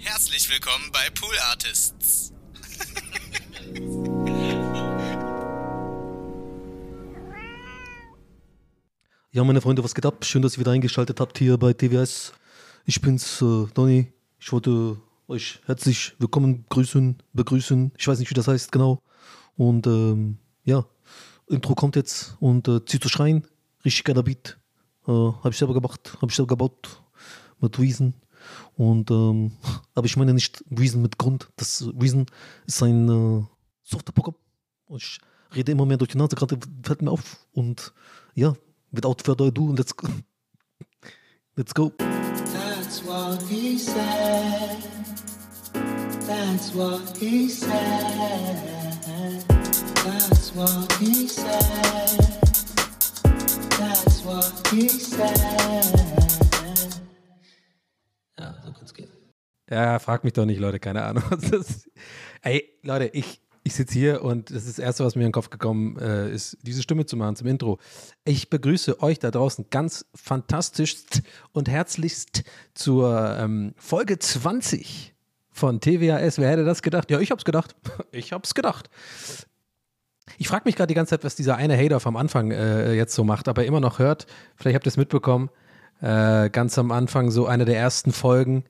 Herzlich willkommen bei Pool Artists. Ja, meine Freunde, was geht ab? Schön, dass ihr wieder eingeschaltet habt hier bei TWS. Ich bin's, äh, Donny. Ich wollte euch herzlich willkommen grüßen, begrüßen. Ich weiß nicht, wie das heißt genau. Und ähm, ja, Intro kommt jetzt und äh, zieht zu schreien. Richtig geiler Beat. Äh, hab ich selber gemacht, hab ich selber gebaut mit Reason. Und ähm, aber ich meine nicht Reason mit Grund. Das Reason ist ein äh, Softwareprogramm. Und ich rede immer mehr durch die Nase, gerade fällt mir auf. Und ja, without further ado, let's go. Let's go. That's what he said. That's what he said. That's what he said. That's what he said. Ja, so kann's gehen. Ja, frag mich doch nicht, Leute, keine Ahnung. Das, ey, Leute, ich, ich sitze hier und das ist das Erste, was mir in den Kopf gekommen äh, ist, diese Stimme zu machen zum Intro. Ich begrüße euch da draußen ganz fantastisch und herzlichst zur ähm, Folge 20 von TWAS. Wer hätte das gedacht? Ja, ich hab's gedacht. Ich hab's gedacht. Ich frage mich gerade die ganze Zeit, was dieser eine Hater vom Anfang äh, jetzt so macht, aber immer noch hört. Vielleicht habt ihr es mitbekommen. Äh, ganz am Anfang, so eine der ersten Folgen.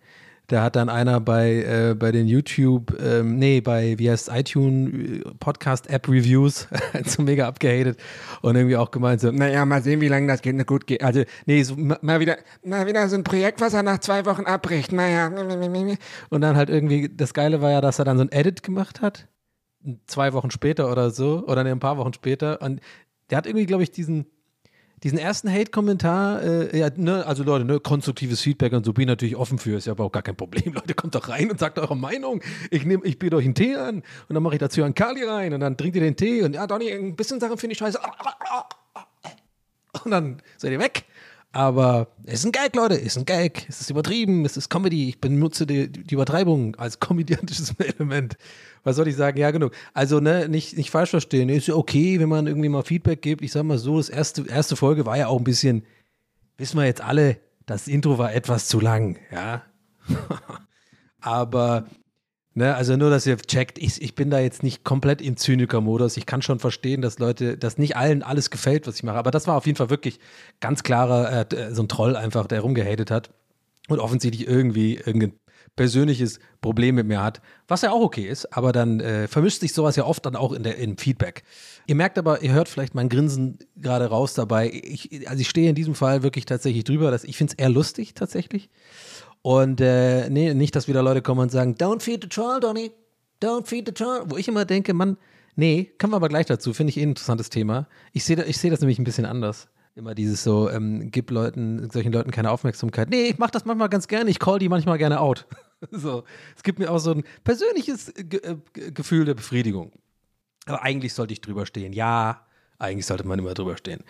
Da hat dann einer bei, äh, bei den YouTube, ähm, nee, bei, wie heißt iTunes Podcast App Reviews so mega abgehatet und irgendwie auch gemeint so, naja, mal sehen, wie lange das geht, gut geht. Also, nee, so, ma- mal wieder, mal wieder so ein Projekt, was er nach zwei Wochen abbricht, naja. Und dann halt irgendwie, das Geile war ja, dass er dann so ein Edit gemacht hat, zwei Wochen später oder so, oder nee, ein paar Wochen später und der hat irgendwie, glaube ich, diesen, diesen ersten Hate-Kommentar, äh, ja, ne, also Leute, ne, konstruktives Feedback und so bin ich natürlich offen für, ist ja aber auch gar kein Problem. Leute, kommt doch rein und sagt eure Meinung. Ich nehme, ich biete euch einen Tee an und dann mache ich dazu einen Kali rein und dann trinkt ihr den Tee und ja, Donny, ein bisschen Sachen finde ich scheiße. Und dann seid ihr weg. Aber es ist ein Gag, Leute, es ist ein Gag. Es ist übertrieben, es ist Comedy. Ich benutze die, die Übertreibung als komödiantisches Element. Was soll ich sagen? Ja, genug. Also, ne, nicht, nicht falsch verstehen. Ist ja okay, wenn man irgendwie mal Feedback gibt. Ich sag mal so, das erste, erste Folge war ja auch ein bisschen, wissen wir jetzt alle, das Intro war etwas zu lang, ja. Aber, ne, also nur, dass ihr checkt, ich, ich bin da jetzt nicht komplett im Zyniker-Modus. Ich kann schon verstehen, dass Leute, dass nicht allen alles gefällt, was ich mache. Aber das war auf jeden Fall wirklich ganz klarer, äh, so ein Troll einfach, der rumgehatet hat und offensichtlich irgendwie irgendein persönliches Problem mit mir hat, was ja auch okay ist, aber dann äh, vermischt sich sowas ja oft dann auch in der, im Feedback. Ihr merkt aber, ihr hört vielleicht mein Grinsen gerade raus dabei. Ich, also ich stehe in diesem Fall wirklich tatsächlich drüber, dass ich finde es eher lustig tatsächlich. Und äh, nee, nicht, dass wieder Leute kommen und sagen, don't feed the troll, Donny, don't feed the troll. Wo ich immer denke, Mann, nee, kommen wir aber gleich dazu, finde ich eh ein interessantes Thema. Ich sehe ich seh das nämlich ein bisschen anders. Immer dieses so, ähm, gib Leuten, solchen Leuten keine Aufmerksamkeit. Nee, ich mache das manchmal ganz gerne, ich call die manchmal gerne out. so, es gibt mir auch so ein persönliches Ge äh, Ge- Gefühl der Befriedigung. Aber eigentlich sollte ich drüber stehen. Ja, eigentlich sollte man immer drüber stehen.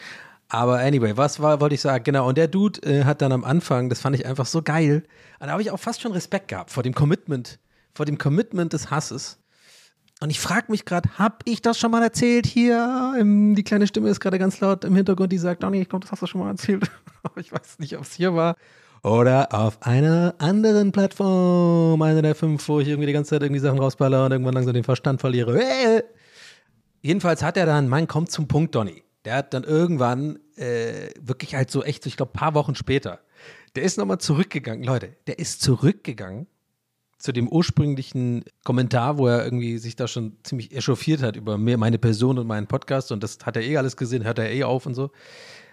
Aber anyway, was war, wollte ich sagen? Genau, und der Dude äh, hat dann am Anfang, das fand ich einfach so geil, da habe ich auch fast schon Respekt gehabt vor dem Commitment, vor dem Commitment des Hasses. Und ich frage mich gerade, habe ich das schon mal erzählt hier? Ähm, die kleine Stimme ist gerade ganz laut im Hintergrund, die sagt, Donny, ich glaube, das hast du schon mal erzählt. Aber ich weiß nicht, ob es hier war. Oder auf einer anderen Plattform, einer der fünf, wo ich irgendwie die ganze Zeit irgendwie Sachen rausballer und irgendwann langsam den Verstand verliere. Äh! Jedenfalls hat er dann, Mann, kommt zum Punkt, Donny. Der hat dann irgendwann äh, wirklich halt so echt, ich glaube, paar Wochen später, der ist nochmal zurückgegangen. Leute, der ist zurückgegangen zu dem ursprünglichen Kommentar, wo er irgendwie sich da schon ziemlich echauffiert hat über meine Person und meinen Podcast und das hat er eh alles gesehen, hört er eh auf und so,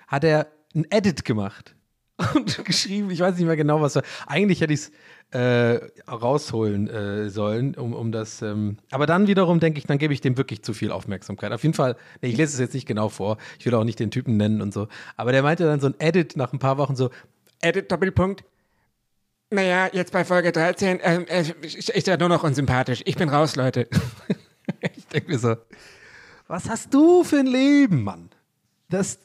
hat er ein Edit gemacht und geschrieben, ich weiß nicht mehr genau, was er, eigentlich hätte ich es äh, rausholen äh, sollen, um, um das, ähm, aber dann wiederum denke ich, dann gebe ich dem wirklich zu viel Aufmerksamkeit. Auf jeden Fall, nee, ich lese es jetzt nicht genau vor, ich will auch nicht den Typen nennen und so, aber der meinte dann so ein Edit nach ein paar Wochen so, Edit Doppelpunkt, naja, jetzt bei Folge 13 ähm, äh, ist ja nur noch unsympathisch. Ich bin raus, Leute. ich denke mir so, was hast du für ein Leben, Mann? Das,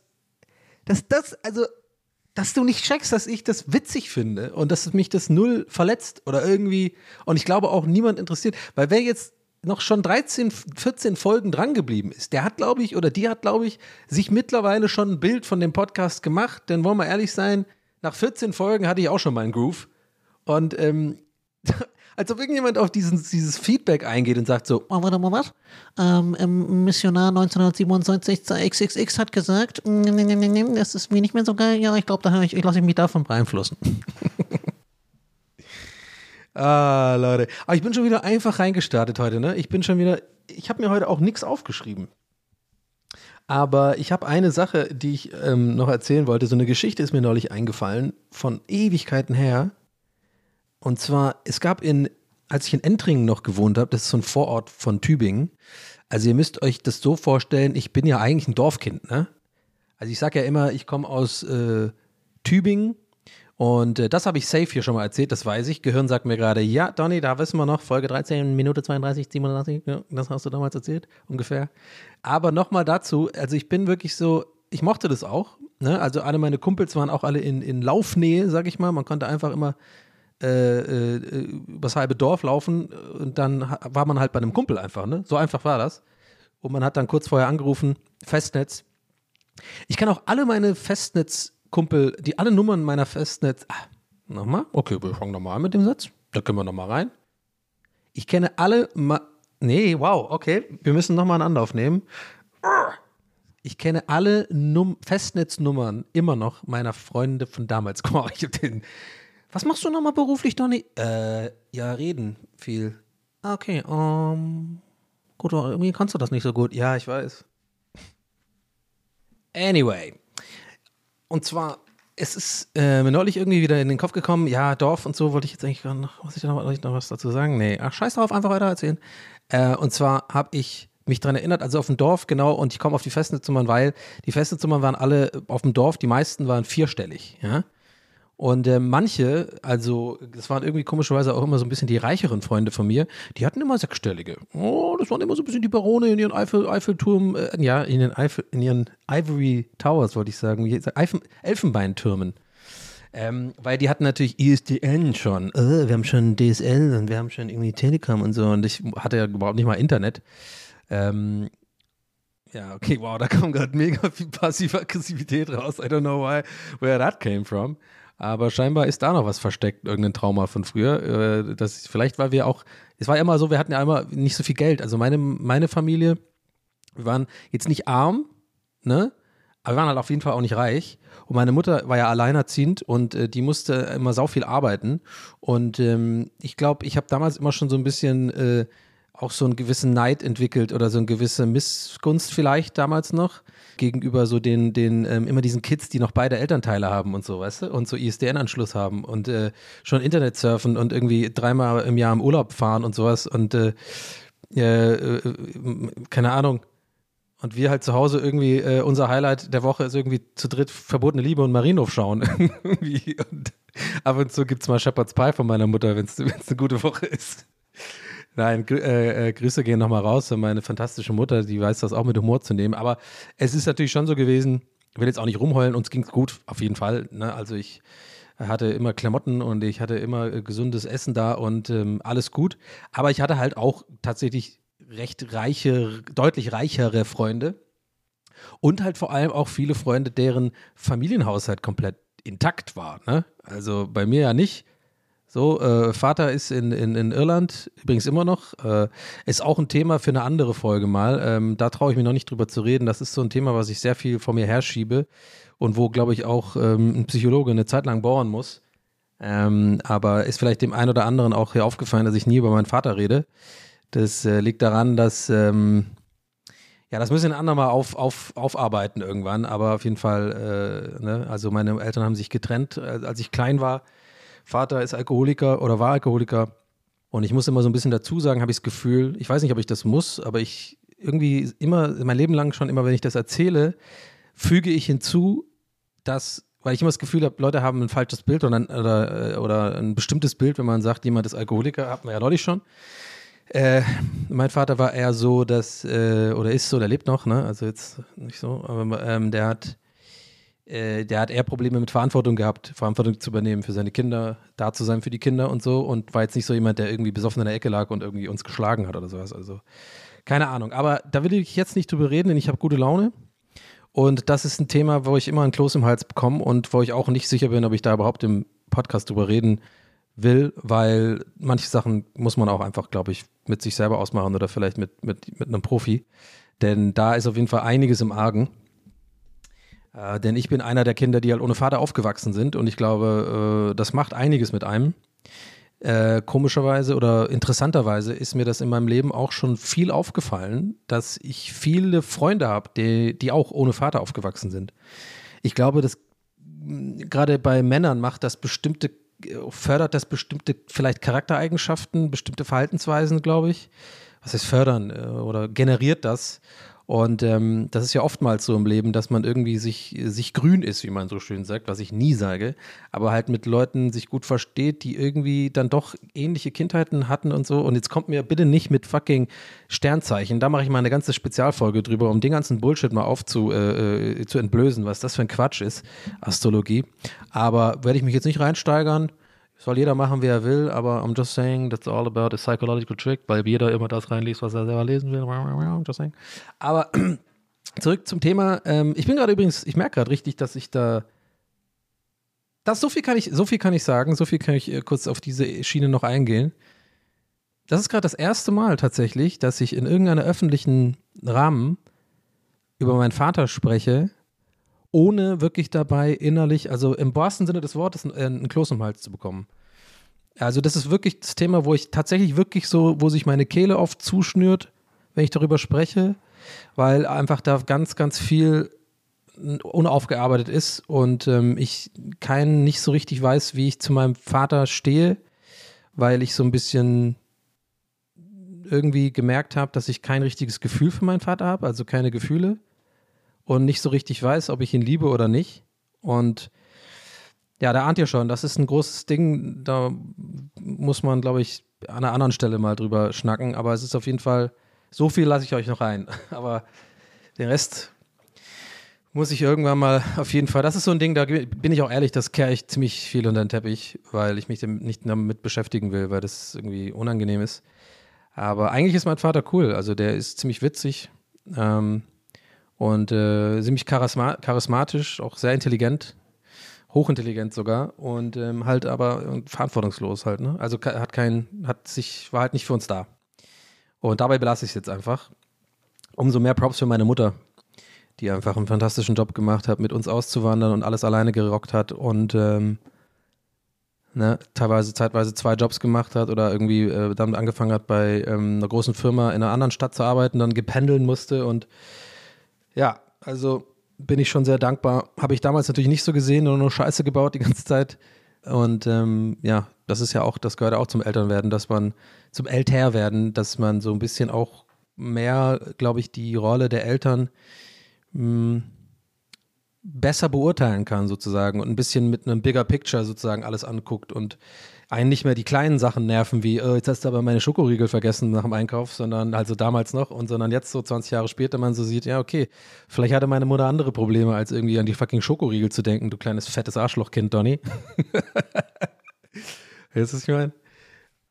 das, das, also, dass du nicht checkst, dass ich das witzig finde und dass mich das null verletzt oder irgendwie, und ich glaube auch niemand interessiert, weil wer jetzt noch schon 13, 14 Folgen drangeblieben ist, der hat, glaube ich, oder die hat, glaube ich, sich mittlerweile schon ein Bild von dem Podcast gemacht, denn wollen wir ehrlich sein, nach 14 Folgen hatte ich auch schon meinen Groove. Und ähm, Als ob irgendjemand auf diesen, dieses Feedback eingeht und sagt so, Oh, warte mal, was? Ähm, Missionar 1997 XXX hat gesagt, mm, mm, mm, das ist mir nicht mehr so geil. Ja, ich glaube, ich, ich lasse mich davon beeinflussen. ah, Leute. Aber ich bin schon wieder einfach reingestartet heute, ne? Ich bin schon wieder, ich habe mir heute auch nichts aufgeschrieben. Aber ich habe eine Sache, die ich ähm, noch erzählen wollte. So eine Geschichte ist mir neulich eingefallen, von Ewigkeiten her. Und zwar, es gab in, als ich in Entringen noch gewohnt habe, das ist so ein Vorort von Tübingen. Also ihr müsst euch das so vorstellen, ich bin ja eigentlich ein Dorfkind, ne? Also ich sage ja immer, ich komme aus äh, Tübingen und äh, das habe ich safe hier schon mal erzählt, das weiß ich. Gehirn sagt mir gerade, ja, Donny, da wissen wir noch, Folge 13, Minute 32, 37, ja, das hast du damals erzählt, ungefähr. Aber nochmal dazu, also ich bin wirklich so, ich mochte das auch. Ne? Also alle meine Kumpels waren auch alle in, in Laufnähe, sag ich mal. Man konnte einfach immer äh, äh, übers halbe Dorf laufen und dann war man halt bei einem Kumpel einfach. Ne? So einfach war das. Und man hat dann kurz vorher angerufen, Festnetz. Ich kann auch alle meine Festnetzkumpel, die alle Nummern meiner Festnetz. Ah, nochmal? Okay, wir fangen nochmal an mit dem Satz. Da können wir nochmal rein. Ich kenne alle. Ma nee, wow, okay. Wir müssen nochmal einen Anlauf nehmen. Ich kenne alle Num Festnetznummern immer noch meiner Freunde von damals. Guck mal, ich hab den. Was machst du nochmal beruflich, Donny? Äh, ja, reden viel. Ah, Okay, ähm. gut, irgendwie kannst du das nicht so gut. Ja, ich weiß. Anyway. Und zwar, es ist äh, mir neulich irgendwie wieder in den Kopf gekommen, ja, Dorf und so wollte ich jetzt eigentlich noch, muss ich da noch, ich noch was dazu sagen? Nee, ach, scheiß drauf, einfach weiter erzählen. Äh, und zwar habe ich mich daran erinnert, also auf dem Dorf, genau, und ich komme auf die Festnetznummern, weil die Festnetznummern waren alle auf dem Dorf, die meisten waren vierstellig, ja. Und äh, manche, also das waren irgendwie komischerweise auch immer so ein bisschen die reicheren Freunde von mir, die hatten immer sechsstellige. Oh, das waren immer so ein bisschen die Barone in ihren Eiffel, Eiffelturm, äh, ja, in ihren, Eiffel, in ihren Ivory Towers, wollte ich sagen, Eifen, Elfenbeintürmen. Ähm, weil die hatten natürlich ISDN schon. Äh, wir haben schon DSL und wir haben schon irgendwie Telekom und so. Und ich hatte ja überhaupt nicht mal Internet. Ähm, ja, okay, wow, da kam gerade mega viel passive Aggressivität raus. I don't know why, where that came from. Aber scheinbar ist da noch was versteckt, irgendein Trauma von früher. Äh, Das vielleicht, weil wir auch, es war immer so, wir hatten ja immer nicht so viel Geld. Also meine, meine Familie, wir waren jetzt nicht arm, ne? Aber wir waren halt auf jeden Fall auch nicht reich. Und meine Mutter war ja alleinerziehend und äh, die musste immer sau viel arbeiten. Und ähm, ich glaube, ich habe damals immer schon so ein bisschen äh, auch so einen gewissen Neid entwickelt oder so eine gewisse Missgunst vielleicht damals noch gegenüber so den, den ähm, immer diesen Kids, die noch beide Elternteile haben und so, weißt du, und so ISDN-Anschluss haben und äh, schon Internet surfen und irgendwie dreimal im Jahr im Urlaub fahren und sowas und äh, äh, äh, keine Ahnung. Und wir halt zu Hause irgendwie, äh, unser Highlight der Woche ist irgendwie zu dritt verbotene Liebe und Marienhof schauen. und ab und zu gibt es mal Shepherd's Pie von meiner Mutter, wenn es eine gute Woche ist. Nein, äh, äh, Grüße gehen nochmal raus an meine fantastische Mutter, die weiß das auch mit Humor zu nehmen. Aber es ist natürlich schon so gewesen, ich will jetzt auch nicht rumheulen, uns ging es gut, auf jeden Fall. Ne? Also ich hatte immer Klamotten und ich hatte immer äh, gesundes Essen da und ähm, alles gut. Aber ich hatte halt auch tatsächlich recht reiche, deutlich reichere Freunde und halt vor allem auch viele Freunde, deren Familienhaushalt komplett intakt war. Ne? Also bei mir ja nicht. So, äh, Vater ist in, in, in Irland, übrigens immer noch. Äh, ist auch ein Thema für eine andere Folge mal. Ähm, da traue ich mich noch nicht drüber zu reden. Das ist so ein Thema, was ich sehr viel vor mir herschiebe und wo, glaube ich, auch ähm, ein Psychologe eine Zeit lang bohren muss. Ähm, aber ist vielleicht dem einen oder anderen auch hier aufgefallen, dass ich nie über meinen Vater rede. Das äh, liegt daran, dass, ähm, ja, das müssen wir ein andermal auf, auf, aufarbeiten irgendwann, aber auf jeden Fall, äh, ne? also meine Eltern haben sich getrennt, äh, als ich klein war. Vater ist Alkoholiker oder war Alkoholiker. Und ich muss immer so ein bisschen dazu sagen, habe ich das Gefühl, ich weiß nicht, ob ich das muss, aber ich irgendwie immer, mein Leben lang schon immer, wenn ich das erzähle, füge ich hinzu, dass, weil ich immer das Gefühl habe, Leute haben ein falsches Bild oder, oder, oder ein bestimmtes Bild, wenn man sagt, jemand ist Alkoholiker, hat man ja neulich schon. Äh, mein Vater war eher so, dass, äh, oder ist so, der lebt noch, ne? Also jetzt nicht so, aber ähm, der hat, äh, der hat eher Probleme mit Verantwortung gehabt, Verantwortung zu übernehmen für seine Kinder, da zu sein für die Kinder und so und war jetzt nicht so jemand, der irgendwie besoffen in der Ecke lag und irgendwie uns geschlagen hat oder sowas. Also keine Ahnung. Aber da will ich jetzt nicht drüber reden, denn ich habe gute Laune. Und das ist ein Thema, wo ich immer ein Kloß im Hals bekomme und wo ich auch nicht sicher bin, ob ich da überhaupt im Podcast drüber reden will, weil manche Sachen muss man auch einfach, glaube ich, mit sich selber ausmachen oder vielleicht mit, mit, mit einem Profi. Denn da ist auf jeden Fall einiges im Argen. Äh, denn ich bin einer der Kinder, die halt ohne Vater aufgewachsen sind und ich glaube, äh, das macht einiges mit einem. Äh, komischerweise oder interessanterweise ist mir das in meinem Leben auch schon viel aufgefallen, dass ich viele Freunde habe, die, die auch ohne Vater aufgewachsen sind. Ich glaube, dass gerade bei Männern macht das bestimmte, fördert das bestimmte vielleicht Charaktereigenschaften, bestimmte Verhaltensweisen, glaube ich. Was heißt fördern äh, oder generiert das? Und ähm, das ist ja oftmals so im Leben, dass man irgendwie sich, sich grün ist, wie man so schön sagt, was ich nie sage, aber halt mit Leuten sich gut versteht, die irgendwie dann doch ähnliche Kindheiten hatten und so. Und jetzt kommt mir bitte nicht mit fucking Sternzeichen. Da mache ich mal eine ganze Spezialfolge drüber, um den ganzen Bullshit mal aufzu äh, äh, zu entblößen, was das für ein Quatsch ist, Astrologie. Aber werde ich mich jetzt nicht reinsteigern. Soll jeder machen, wie er will, aber I'm just saying, that's all about a psychological trick, weil jeder immer das reinliest, was er selber lesen will. I'm just saying. Aber zurück zum Thema. Ähm, ich bin gerade übrigens, ich merke gerade richtig, dass ich da. Das, so, viel kann ich, so viel kann ich sagen, so viel kann ich äh, kurz auf diese Schiene noch eingehen. Das ist gerade das erste Mal tatsächlich, dass ich in irgendeiner öffentlichen Rahmen über meinen Vater spreche, ohne wirklich dabei innerlich, also im wahrsten Sinne des Wortes, ein, ein Kloß im Hals zu bekommen. Also das ist wirklich das Thema, wo ich tatsächlich wirklich so, wo sich meine Kehle oft zuschnürt, wenn ich darüber spreche, weil einfach da ganz, ganz viel unaufgearbeitet ist und ähm, ich keinen nicht so richtig weiß, wie ich zu meinem Vater stehe, weil ich so ein bisschen irgendwie gemerkt habe, dass ich kein richtiges Gefühl für meinen Vater habe, also keine Gefühle und nicht so richtig weiß, ob ich ihn liebe oder nicht. Und ja, da ahnt ihr schon, das ist ein großes Ding. Da muss man, glaube ich, an einer anderen Stelle mal drüber schnacken. Aber es ist auf jeden Fall, so viel lasse ich euch noch ein. Aber den Rest muss ich irgendwann mal auf jeden Fall. Das ist so ein Ding, da bin ich auch ehrlich, das kehre ich ziemlich viel unter den Teppich, weil ich mich nicht damit beschäftigen will, weil das irgendwie unangenehm ist. Aber eigentlich ist mein Vater cool. Also der ist ziemlich witzig. Ähm, und äh, ziemlich charisma charismatisch, auch sehr intelligent, hochintelligent sogar und ähm, halt aber verantwortungslos halt. Ne? Also hat kein, hat sich, war halt nicht für uns da. Und dabei belasse ich es jetzt einfach. Umso mehr Props für meine Mutter, die einfach einen fantastischen Job gemacht hat, mit uns auszuwandern und alles alleine gerockt hat und ähm, ne, teilweise zeitweise zwei Jobs gemacht hat oder irgendwie äh, damit angefangen hat, bei ähm, einer großen Firma in einer anderen Stadt zu arbeiten, dann gependeln musste und ja, also bin ich schon sehr dankbar. Habe ich damals natürlich nicht so gesehen und nur Scheiße gebaut die ganze Zeit. Und ähm, ja, das ist ja auch, das gehört auch zum Elternwerden, dass man zum Älterwerden, dass man so ein bisschen auch mehr, glaube ich, die Rolle der Eltern hm, besser beurteilen kann, sozusagen, und ein bisschen mit einem Bigger Picture sozusagen alles anguckt und einen nicht mehr die kleinen Sachen nerven, wie, oh, jetzt hast du aber meine Schokoriegel vergessen nach dem Einkauf, sondern also damals noch und sondern jetzt so 20 Jahre später man so sieht, ja, okay, vielleicht hatte meine Mutter andere Probleme, als irgendwie an die fucking Schokoriegel zu denken, du kleines fettes Arschlochkind, Donny. Weißt du, was ich meine?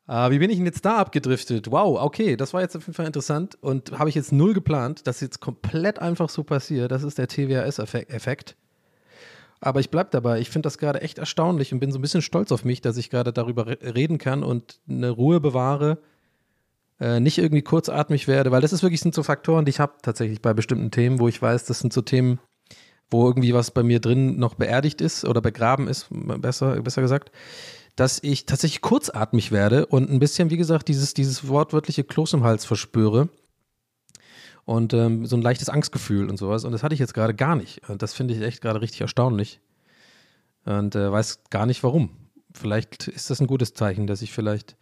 Uh, wie bin ich denn jetzt da abgedriftet? Wow, okay, das war jetzt auf jeden Fall interessant und habe ich jetzt null geplant, dass jetzt komplett einfach so passiert. Das ist der TWAS-Effekt. Aber ich bleibe dabei. Ich finde das gerade echt erstaunlich und bin so ein bisschen stolz auf mich, dass ich gerade darüber reden kann und eine Ruhe bewahre, äh, nicht irgendwie kurzatmig werde, weil das ist wirklich sind so Faktoren, die ich habe tatsächlich bei bestimmten Themen, wo ich weiß, das sind so Themen, wo irgendwie was bei mir drin noch beerdigt ist oder begraben ist, besser, besser gesagt, dass ich tatsächlich kurzatmig werde und ein bisschen, wie gesagt, dieses, dieses wortwörtliche Kloß im Hals verspüre und ähm, so ein leichtes Angstgefühl und sowas. Und das hatte ich jetzt gerade gar nicht. Und das finde ich echt gerade richtig erstaunlich. Und äh, weiß gar nicht warum. Vielleicht ist das ein gutes Zeichen, dass ich vielleicht,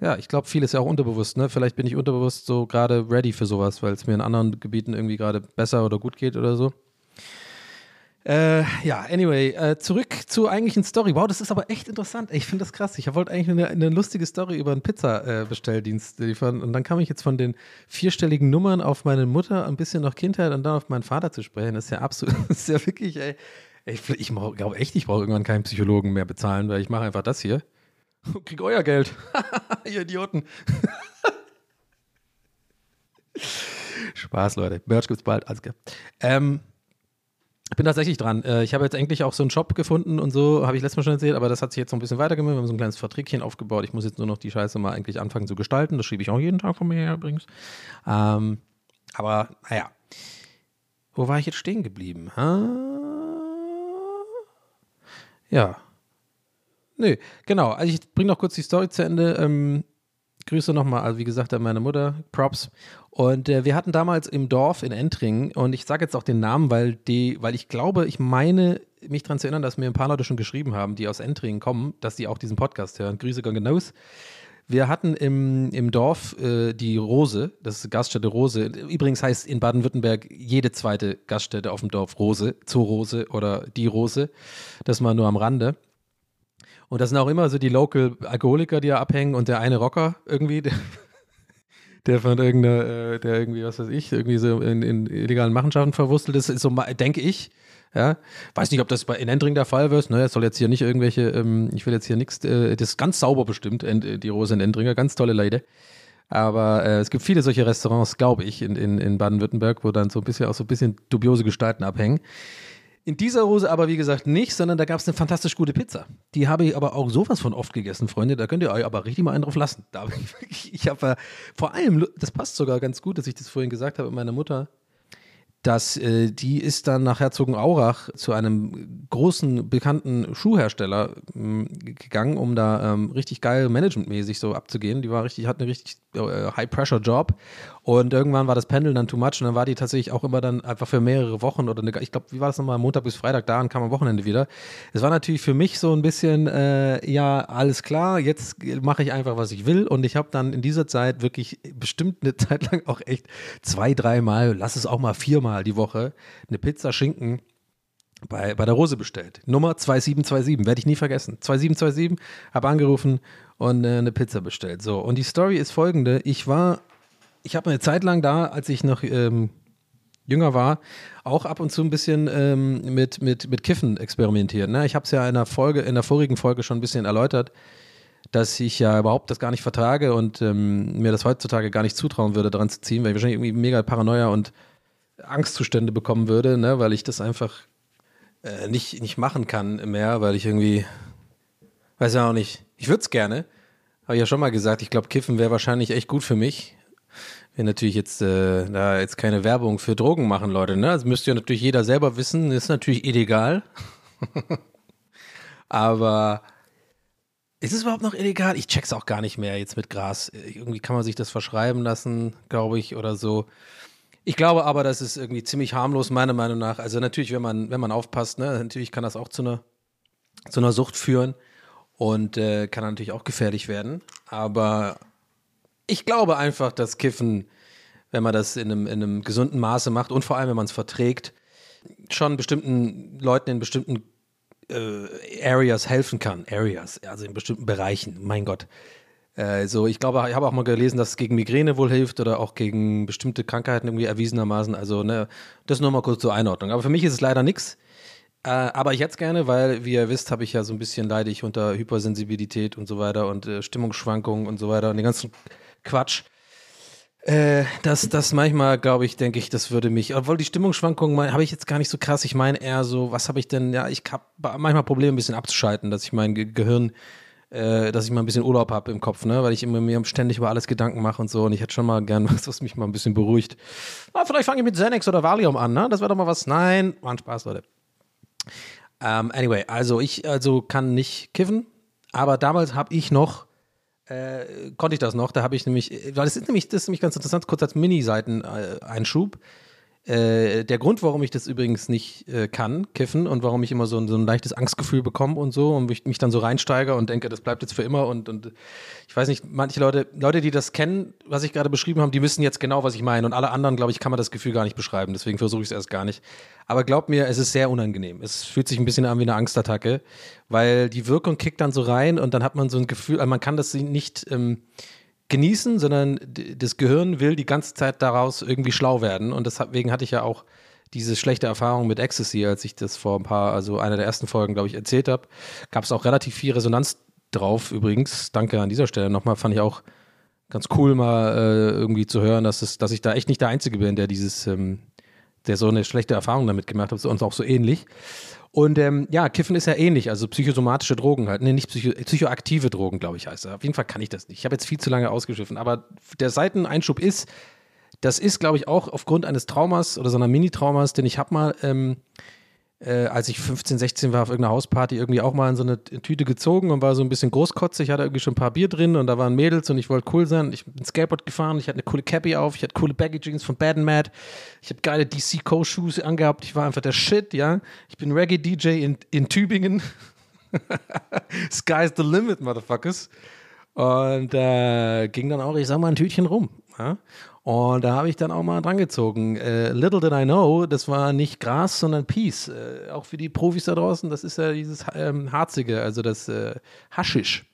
ja, ich glaube, viel ist ja auch unterbewusst, ne? Vielleicht bin ich unterbewusst so gerade ready für sowas, weil es mir in anderen Gebieten irgendwie gerade besser oder gut geht oder so. Äh, ja, anyway, äh, zurück zur eigentlichen Story. Wow, das ist aber echt interessant. Ich finde das krass. Ich wollte eigentlich eine, eine, lustige Story über einen Pizza-Bestelldienst äh, liefern und dann kam ich jetzt von den vierstelligen Nummern auf meine Mutter, ein bisschen noch Kindheit und dann auf meinen Vater zu sprechen. Das ist ja absolut, das ist ja wirklich, ey. Ich, ich glaube echt, ich brauche irgendwann keinen Psychologen mehr bezahlen, weil ich mache einfach das hier. Krieg euer Geld. Ihr Idioten. Spaß, Leute. Merch gibt's bald. Alles klar. Ähm, bin tatsächlich dran. Äh, ich habe jetzt endlich auch so einen Shop gefunden und so, habe ich letztes Mal schon erzählt, aber das hat sich jetzt noch ein bisschen weitergemacht. Wir haben so ein kleines Verträgchen aufgebaut. Ich muss jetzt nur noch die Scheiße mal eigentlich anfangen zu gestalten. Das schiebe ich auch jeden Tag von mir her übrigens. Ähm, aber naja. Wo war ich jetzt stehen geblieben? Ja. Nö, genau. Also ich bringe noch kurz die Story zu Ende. Ähm, Grüße nochmal, also wie gesagt, an meine Mutter, Props. Und äh, wir hatten damals im Dorf in Entring, und ich sage jetzt auch den Namen, weil die, weil ich glaube, ich meine, mich daran zu erinnern, dass mir ein paar Leute schon geschrieben haben, die aus Entring kommen, dass die auch diesen Podcast hören. Grüße gehen hinaus. Wir hatten im, im Dorf äh, die Rose, das ist Gaststätte Rose. Übrigens heißt in Baden-Württemberg jede zweite Gaststätte auf dem Dorf Rose, Zoo Rose oder die Rose. Das mal nur am Rande. Und das sind auch immer so die Local Alkoholiker, die da abhängen und der eine Rocker irgendwie, der, der von irgendeiner, äh, der irgendwie, was weiß ich, irgendwie so in, in illegalen Machenschaften verwurstelt ist, ist so, denke ich. Ja, weiß nicht, ob das bei in Endring der Fall wird. Ne, es soll jetzt hier nicht irgendwelche, ähm, ich will jetzt hier nichts, äh, das ist ganz sauber bestimmt, die Rose in Endringer, ganz tolle Leute. Aber äh, es gibt viele solche Restaurants, glaube ich, in, in, in Baden-Württemberg, wo dann so ein bisschen auch so ein bisschen dubiose Gestalten abhängen. In dieser Hose aber, wie gesagt, nicht, sondern da gab es eine fantastisch gute Pizza. Die habe ich aber auch sowas von oft gegessen, Freunde. Da könnt ihr euch aber richtig mal einen drauf lassen. Da ich habe äh, vor allem, das passt sogar ganz gut, dass ich das vorhin gesagt habe mit meiner Mutter dass äh, die ist dann nach Herzogenaurach zu einem großen, bekannten Schuhhersteller ähm, gegangen, um da ähm, richtig geil managementmäßig so abzugehen. Die war richtig, hat eine richtig High-Pressure-Job und irgendwann war das Pendeln dann too much und dann war die tatsächlich auch immer dann einfach für mehrere Wochen oder eine, ich glaube, wie war das nochmal, Montag bis Freitag da und kam am Wochenende wieder. Es war natürlich für mich so ein bisschen, äh, ja, alles klar, jetzt mache ich einfach, was ich will und ich habe dann in dieser Zeit wirklich bestimmt eine Zeit lang auch echt zwei, dreimal, lass es auch mal viermal die Woche, eine Pizza Schinken bei, bei der Rose bestellt. Nummer 2727, werde ich nie vergessen. 2727, habe angerufen und äh, eine Pizza bestellt. So, und die Story ist folgende. Ich war, ich habe eine Zeit lang da, als ich noch ähm, jünger war, auch ab und zu ein bisschen ähm, mit, mit, mit Kiffen experimentiert. Ne? Ich habe es ja in der Folge, in der vorigen Folge schon ein bisschen erläutert, dass ich ja überhaupt das gar nicht vertrage und ähm, mir das heutzutage gar nicht zutrauen würde, daran zu ziehen, weil ich wahrscheinlich irgendwie mega Paranoia und Angstzustände bekommen würde, ne? weil ich das einfach äh, nicht, nicht machen kann mehr, weil ich irgendwie, weiß ja auch nicht, ich würde es gerne. Habe ich ja schon mal gesagt, ich glaube, Kiffen wäre wahrscheinlich echt gut für mich. Wir natürlich jetzt äh, da jetzt keine Werbung für Drogen machen, Leute. Ne? Das müsste ja natürlich jeder selber wissen. Das ist natürlich illegal. Aber ist es überhaupt noch illegal? Ich check's auch gar nicht mehr jetzt mit Gras. Irgendwie kann man sich das verschreiben lassen, glaube ich, oder so. Ich glaube aber, das ist irgendwie ziemlich harmlos, meiner Meinung nach. Also natürlich, wenn man, wenn man aufpasst, ne, natürlich kann das auch zu einer, zu einer Sucht führen und äh, kann natürlich auch gefährlich werden. Aber ich glaube einfach, dass Kiffen, wenn man das in einem, in einem gesunden Maße macht und vor allem, wenn man es verträgt, schon bestimmten Leuten in bestimmten äh, Areas helfen kann. Areas, also in bestimmten Bereichen. Mein Gott. Äh, ich glaube, ich habe auch mal gelesen, dass es gegen Migräne wohl hilft oder auch gegen bestimmte Krankheiten irgendwie erwiesenermaßen. Also, ne, das nur mal kurz zur Einordnung. Aber für mich ist es leider nichts. Äh, aber es gerne, weil, wie ihr wisst, habe ich ja so ein bisschen leide ich unter Hypersensibilität und so weiter und äh, Stimmungsschwankungen und so weiter und den ganzen Quatsch. Äh, das, das manchmal, glaube ich, denke ich, das würde mich, obwohl die Stimmungsschwankungen habe ich jetzt gar nicht so krass. Ich meine eher so, was habe ich denn, ja, ich habe manchmal Probleme, ein bisschen abzuschalten, dass ich mein Ge Gehirn, äh, dass ich mal ein bisschen Urlaub habe im Kopf, ne, weil ich immer mir ständig über alles Gedanken mache und so und ich hätte schon mal gern was, was mich mal ein bisschen beruhigt. Ah, vielleicht fange ich mit Xanax oder Valium an, ne, das wäre doch mal was. Nein, war ein Spaß, Leute. Um, ähm, anyway, also ich also kann nicht kiffen, aber damals habe ich noch äh, konnte ich das noch. Da habe ich nämlich, weil das ist nämlich, das ist nämlich ganz interessant, kurz als Mini-Seiten-Einschub. Äh, der Grund, warum ich das übrigens nicht äh, kann, kiffen, und warum ich immer so ein, so ein leichtes Angstgefühl bekomme und so und mich, mich dann so reinsteige und denke, das bleibt jetzt für immer und, und ich weiß nicht, manche Leute, Leute, die das kennen, was ich gerade beschrieben habe, die wissen jetzt genau, was ich meine und alle anderen, glaube ich, kann man das Gefühl gar nicht beschreiben, deswegen versuche ich es erst gar nicht. Aber glaubt mir, es ist sehr unangenehm. Es fühlt sich ein bisschen an wie eine Angstattacke, weil die Wirkung kickt dann so rein und dann hat man so ein Gefühl, also man kann das nicht ähm, genießen, sondern das Gehirn will die ganze Zeit daraus irgendwie schlau werden. Und deswegen hatte ich ja auch diese schlechte Erfahrung mit Ecstasy, als ich das vor ein paar, also einer der ersten Folgen, glaube ich, erzählt habe. Gab es auch relativ viel Resonanz drauf übrigens. Danke an dieser Stelle nochmal, fand ich auch ganz cool mal äh, irgendwie zu hören, dass, es, dass ich da echt nicht der Einzige bin, der dieses, ähm, der so eine schlechte Erfahrung damit gemacht hat, und auch so ähnlich. Und ähm, ja, Kiffen ist ja ähnlich, also psychosomatische Drogen halt. Nee, nicht psycho psychoaktive Drogen, glaube ich, heißt er. Auf jeden Fall kann ich das nicht. Ich habe jetzt viel zu lange ausgeschiffen. Aber der Seiteneinschub ist, das ist, glaube ich, auch aufgrund eines Traumas oder so einer Mini-Traumas, den ich habe mal, ähm, äh, als ich 15, 16 war, auf irgendeiner Hausparty irgendwie auch mal in so eine Tüte gezogen und war so ein bisschen großkotzig. Ich hatte irgendwie schon ein paar Bier drin und da waren Mädels und ich wollte cool sein. Ich bin Skateboard gefahren, ich hatte eine coole Cappy auf, ich hatte coole Baggy Jeans von Bad and Mad, ich habe geile DC Co. Shoes angehabt, ich war einfach der Shit, ja. Ich bin Reggae-DJ in, in Tübingen. Sky's the limit, Motherfuckers. Und äh, ging dann auch, ich sag mal, ein Tütchen rum. Ja? Und da habe ich dann auch mal drangezogen. Äh, little did I know, das war nicht Gras, sondern Peace. Äh, auch für die Profis da draußen, das ist ja dieses ähm, Harzige, also das äh, Haschisch.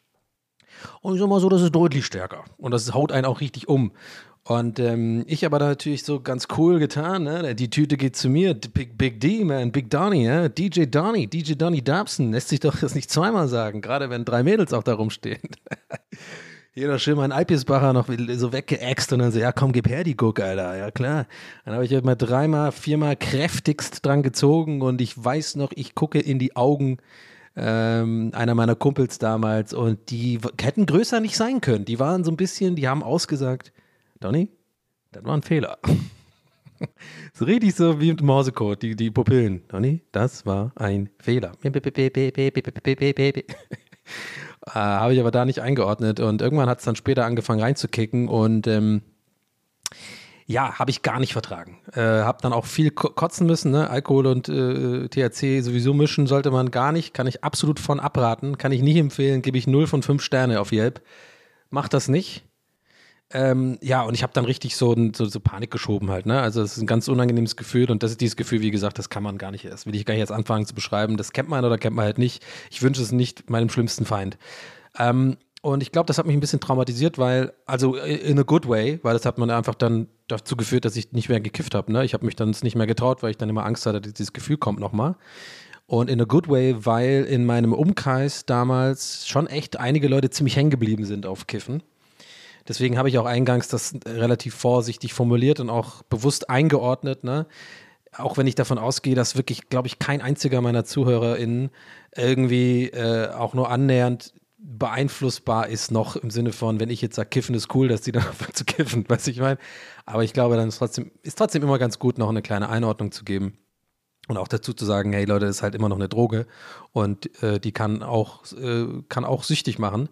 Und ich sag mal so, das ist deutlich stärker. Und das haut einen auch richtig um. Und ähm, ich aber da natürlich so ganz cool getan, ne? Die Tüte geht zu mir, Big, Big D, man, Big Donny, ja? DJ Donny, DJ Donny Dobson, lässt sich doch das nicht zweimal sagen, gerade wenn drei Mädels auch da rumstehen. Jeder schön mein Alpisbacher noch so weggeäxt und dann so, ja komm, gib her die Guck, Alter. Ja klar. Dann habe ich halt mal dreimal, viermal kräftigst dran gezogen und ich weiß noch, ich gucke in die Augen ähm, einer meiner Kumpels damals und die hätten größer nicht sein können. Die waren so ein bisschen, die haben ausgesagt, Donny, das war ein Fehler. so richtig so wie mit Morsecode, die, die Pupillen. Donny, das war ein Fehler. Äh, Habe ich aber da nicht eingeordnet und irgendwann hat es dann später angefangen reinzukicken und ähm, ja, habe ich gar nicht vertragen. Äh, habe dann auch viel ko kotzen müssen. Ne? Alkohol und äh, THC sowieso mischen sollte man gar nicht. Kann ich absolut von abraten. Kann ich nicht empfehlen. Gebe ich 0 von 5 Sterne auf Yelp. Macht das nicht. Ähm, ja, und ich habe dann richtig so, so, so, Panik geschoben halt. Ne? Also es ist ein ganz unangenehmes Gefühl und das ist dieses Gefühl, wie gesagt, das kann man gar nicht, das will ich gar nicht jetzt anfangen zu beschreiben. Das kennt man oder kennt man halt nicht. Ich wünsche es nicht meinem schlimmsten Feind. Ähm, und ich glaube, das hat mich ein bisschen traumatisiert, weil, also in a good way, weil das hat man einfach dann dazu geführt, dass ich nicht mehr gekifft habe. Ne? Ich habe mich dann nicht mehr getraut, weil ich dann immer Angst hatte, dass dieses Gefühl kommt nochmal. Und in a good way, weil in meinem Umkreis damals schon echt einige Leute ziemlich hängen geblieben sind auf Kiffen. Deswegen habe ich auch eingangs das relativ vorsichtig formuliert und auch bewusst eingeordnet. Ne? Auch wenn ich davon ausgehe, dass wirklich, glaube ich, kein einziger meiner ZuhörerInnen irgendwie äh, auch nur annähernd beeinflussbar ist noch im Sinne von, wenn ich jetzt sage, Kiffen ist cool, dass die dann anfangen zu kiffen, weiß ich meine. Aber ich glaube, dann ist trotzdem, ist trotzdem immer ganz gut, noch eine kleine Einordnung zu geben. Und auch dazu zu sagen, hey Leute, das ist halt immer noch eine Droge und äh, die kann auch, äh, kann auch süchtig machen.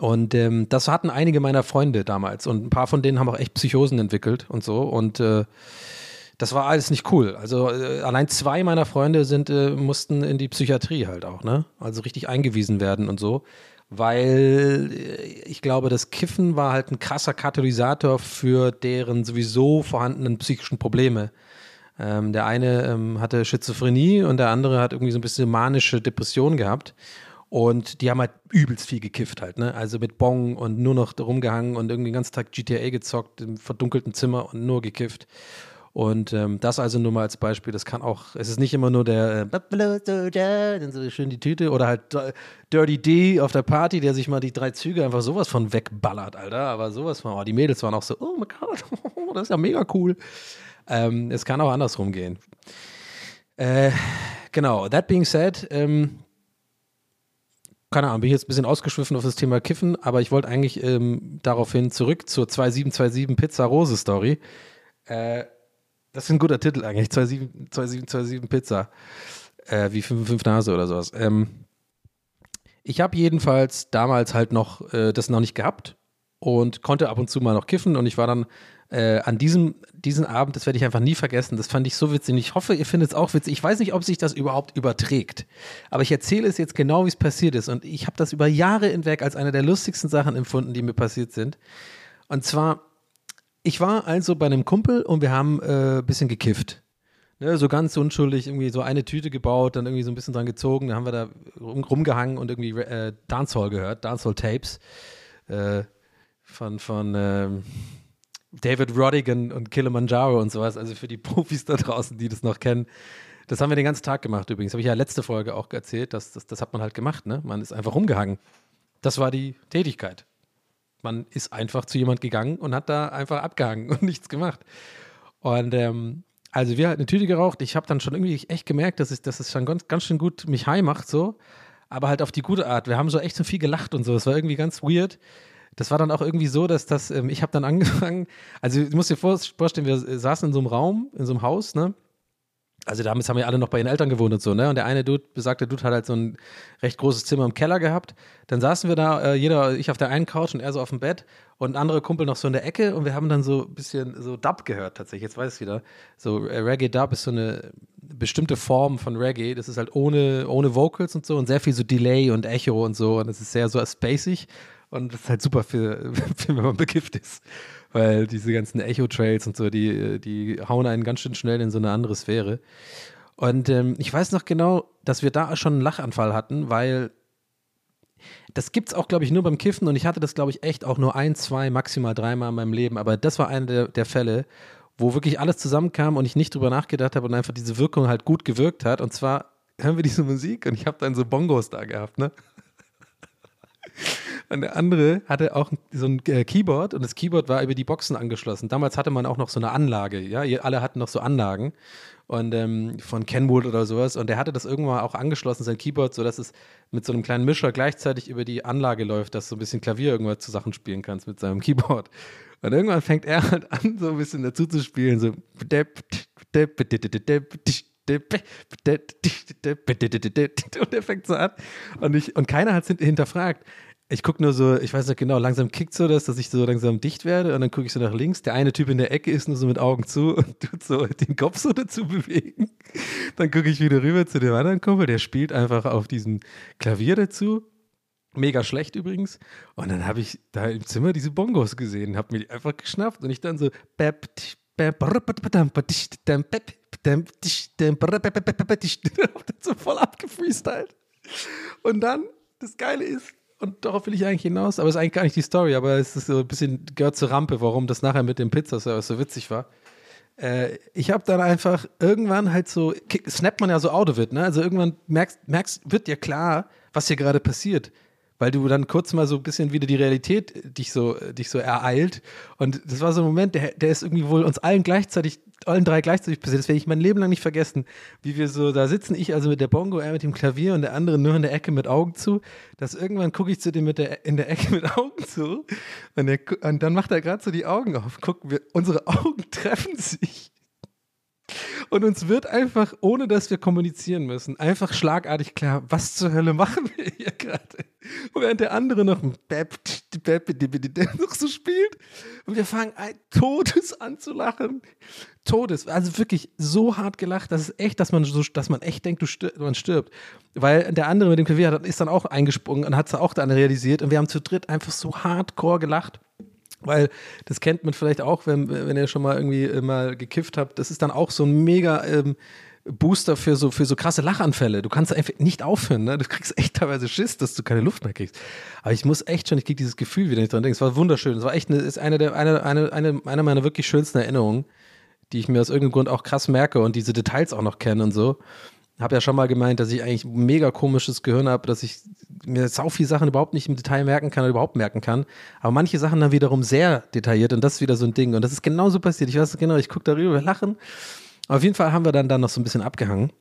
Und ähm, das hatten einige meiner Freunde damals. Und ein paar von denen haben auch echt Psychosen entwickelt und so. Und äh, das war alles nicht cool. Also äh, allein zwei meiner Freunde sind, äh, mussten in die Psychiatrie halt auch, ne? Also richtig eingewiesen werden und so. Weil äh, ich glaube, das Kiffen war halt ein krasser Katalysator für deren sowieso vorhandenen psychischen Probleme. Ähm, der eine ähm, hatte Schizophrenie und der andere hat irgendwie so ein bisschen manische Depression gehabt. Und die haben halt übelst viel gekifft halt, ne? Also mit Bong und nur noch rumgehangen und irgendwie den ganzen Tag GTA gezockt im verdunkelten Zimmer und nur gekifft. Und ähm, das also nur mal als Beispiel, das kann auch, es ist nicht immer nur der äh, so schön die Tüte oder halt Dirty D auf der Party, der sich mal die drei Züge einfach sowas von wegballert, Alter. Aber sowas von, oh, die Mädels waren auch so, oh mein Gott, das ist ja mega cool. Ähm, es kann auch andersrum gehen. Äh, genau, that being said, ähm, keine Ahnung, bin ich jetzt ein bisschen ausgeschwiffen auf das Thema Kiffen, aber ich wollte eigentlich ähm, daraufhin zurück zur 2727 Pizza Rose Story. Äh, das ist ein guter Titel eigentlich, 2727 Pizza. Äh, wie 55 Nase oder sowas. Ähm, ich habe jedenfalls damals halt noch äh, das noch nicht gehabt und konnte ab und zu mal noch kiffen und ich war dann äh, an diesem diesen Abend, das werde ich einfach nie vergessen, das fand ich so witzig. Ich hoffe, ihr findet es auch witzig. Ich weiß nicht, ob sich das überhaupt überträgt, aber ich erzähle es jetzt genau, wie es passiert ist und ich habe das über Jahre hinweg als eine der lustigsten Sachen empfunden, die mir passiert sind. Und zwar, ich war also bei einem Kumpel und wir haben ein äh, bisschen gekifft. Ne, so ganz unschuldig, irgendwie so eine Tüte gebaut, dann irgendwie so ein bisschen dran gezogen, dann haben wir da rum, rumgehangen und irgendwie äh, Dancehall gehört, Dancehall-Tapes äh, von, von ähm, David Rodigan und Kilimanjaro und sowas, also für die Profis da draußen, die das noch kennen. Das haben wir den ganzen Tag gemacht übrigens. Habe ich ja letzte Folge auch erzählt, dass, das, das hat man halt gemacht, ne? Man ist einfach rumgehangen. Das war die Tätigkeit. Man ist einfach zu jemand gegangen und hat da einfach abgehangen und nichts gemacht. Und ähm, also wir hatten eine Tüte geraucht. Ich habe dann schon irgendwie echt gemerkt, dass, ich, dass es schon ganz, ganz schön gut mich high macht so. Aber halt auf die gute Art. Wir haben so echt so viel gelacht und so. Es war irgendwie ganz weird das war dann auch irgendwie so, dass das, ähm, ich habe dann angefangen, also ich muss dir vorstellen, wir saßen in so einem Raum, in so einem Haus, ne? Also damals haben wir alle noch bei ihren Eltern gewohnt und so, ne? Und der eine Dude, besagte Dude, hat halt so ein recht großes Zimmer im Keller gehabt. Dann saßen wir da, äh, jeder, ich auf der einen Couch und er so auf dem Bett und andere Kumpel noch so in der Ecke und wir haben dann so ein bisschen so Dub gehört tatsächlich, jetzt weiß ich wieder. So äh, Reggae Dub ist so eine bestimmte Form von Reggae, das ist halt ohne, ohne Vocals und so und sehr viel so Delay und Echo und so und es ist sehr so spacig und das ist halt super für, für wenn man bekifft ist. Weil diese ganzen Echo-Trails und so, die, die hauen einen ganz schön schnell in so eine andere Sphäre. Und ähm, ich weiß noch genau, dass wir da schon einen Lachanfall hatten, weil das gibt es auch, glaube ich, nur beim Kiffen und ich hatte das, glaube ich, echt auch nur ein, zwei, maximal dreimal in meinem Leben. Aber das war einer der, der Fälle, wo wirklich alles zusammenkam und ich nicht drüber nachgedacht habe und einfach diese Wirkung halt gut gewirkt hat. Und zwar hören wir diese Musik und ich habe dann so Bongos da gehabt, ne? Und der andere hatte auch so ein Keyboard und das Keyboard war über die Boxen angeschlossen. Damals hatte man auch noch so eine Anlage, ja. Alle hatten noch so Anlagen und ähm, von Kenwood oder sowas. Und der hatte das irgendwann auch angeschlossen, sein Keyboard, sodass es mit so einem kleinen Mischer gleichzeitig über die Anlage läuft, dass du ein bisschen Klavier irgendwas zu Sachen spielen kannst mit seinem Keyboard. Und irgendwann fängt er halt an, so ein bisschen dazu zu spielen, so und er fängt so an. Und, ich, und keiner hat es hinterfragt ich gucke nur so, ich weiß nicht genau, langsam kickt so das, dass ich so langsam dicht werde und dann gucke ich so nach links. Der eine Typ in der Ecke ist nur so mit Augen zu und tut so den Kopf so dazu bewegen. Dann gucke ich wieder rüber zu dem anderen Kumpel, der spielt einfach auf diesem Klavier dazu. Mega schlecht übrigens. Und dann habe ich da im Zimmer diese Bongos gesehen, habe mir die einfach geschnappt und ich dann so, so voll abgefreestylt. Und dann, das Geile ist, und darauf will ich eigentlich hinaus, aber es ist eigentlich gar nicht die Story, aber es ist so ein bisschen, gehört zur Rampe, warum das nachher mit dem Pizzaservice so witzig war. Äh, ich habe dann einfach irgendwann halt so, snappt man ja so out of it, ne? Also irgendwann merkst, merkst, wird dir klar, was hier gerade passiert weil du dann kurz mal so ein bisschen wieder die Realität dich so, dich so ereilt. Und das war so ein Moment, der, der ist irgendwie wohl uns allen gleichzeitig, allen drei gleichzeitig passiert. Das werde ich mein Leben lang nicht vergessen, wie wir so da sitzen, ich also mit der Bongo, er mit dem Klavier und der andere nur in der Ecke mit Augen zu. Dass irgendwann gucke ich zu dem mit der, in der Ecke mit Augen zu und, der, und dann macht er gerade so die Augen auf. Gucken wir, unsere Augen treffen sich. Und uns wird einfach, ohne dass wir kommunizieren müssen, einfach schlagartig klar, was zur Hölle machen wir hier gerade? Während der andere noch noch so spielt. Und wir fangen Todes an zu lachen. Todes. Also wirklich so hart gelacht, dass es echt, dass man so, dass man echt denkt, du stirb, man stirbt. Weil der andere mit dem Klavier ist dann auch eingesprungen und hat es auch dann realisiert. Und wir haben zu dritt einfach so hardcore gelacht. Weil das kennt man vielleicht auch, wenn, wenn ihr schon mal irgendwie äh, mal gekifft habt. Das ist dann auch so ein mega ähm, Booster für so, für so krasse Lachanfälle. Du kannst einfach nicht aufhören. Ne? Du kriegst echt teilweise Schiss, dass du keine Luft mehr kriegst. Aber ich muss echt schon, ich kriege dieses Gefühl wieder nicht dran denken. Es war wunderschön. Es war echt eine, ist eine, der, eine, eine, eine, eine meiner wirklich schönsten Erinnerungen, die ich mir aus irgendeinem Grund auch krass merke und diese Details auch noch kenne und so habe ja schon mal gemeint, dass ich eigentlich mega komisches Gehirn habe, dass ich mir sau viele Sachen überhaupt nicht im Detail merken kann oder überhaupt merken kann. Aber manche Sachen dann wiederum sehr detailliert und das ist wieder so ein Ding. Und das ist genauso passiert. Ich weiß genau, ich gucke darüber, wir lachen. Auf jeden Fall haben wir dann, dann noch so ein bisschen abgehangen.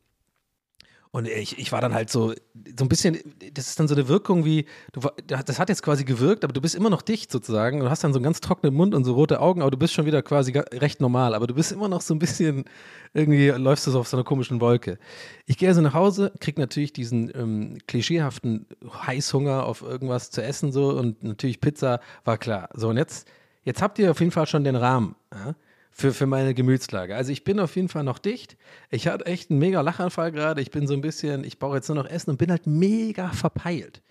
Und ich, ich war dann halt so, so ein bisschen, das ist dann so eine Wirkung wie, du, das hat jetzt quasi gewirkt, aber du bist immer noch dicht sozusagen. Du hast dann so einen ganz trockenen Mund und so rote Augen, aber du bist schon wieder quasi recht normal. Aber du bist immer noch so ein bisschen, irgendwie läufst du so auf so einer komischen Wolke. Ich gehe also nach Hause, krieg natürlich diesen ähm, klischeehaften Heißhunger auf irgendwas zu essen so und natürlich Pizza war klar. So und jetzt, jetzt habt ihr auf jeden Fall schon den Rahmen. Ja? Für, für meine Gemütslage. Also ich bin auf jeden Fall noch dicht. Ich hatte echt einen mega Lachanfall gerade. Ich bin so ein bisschen, ich brauche jetzt nur noch Essen und bin halt mega verpeilt.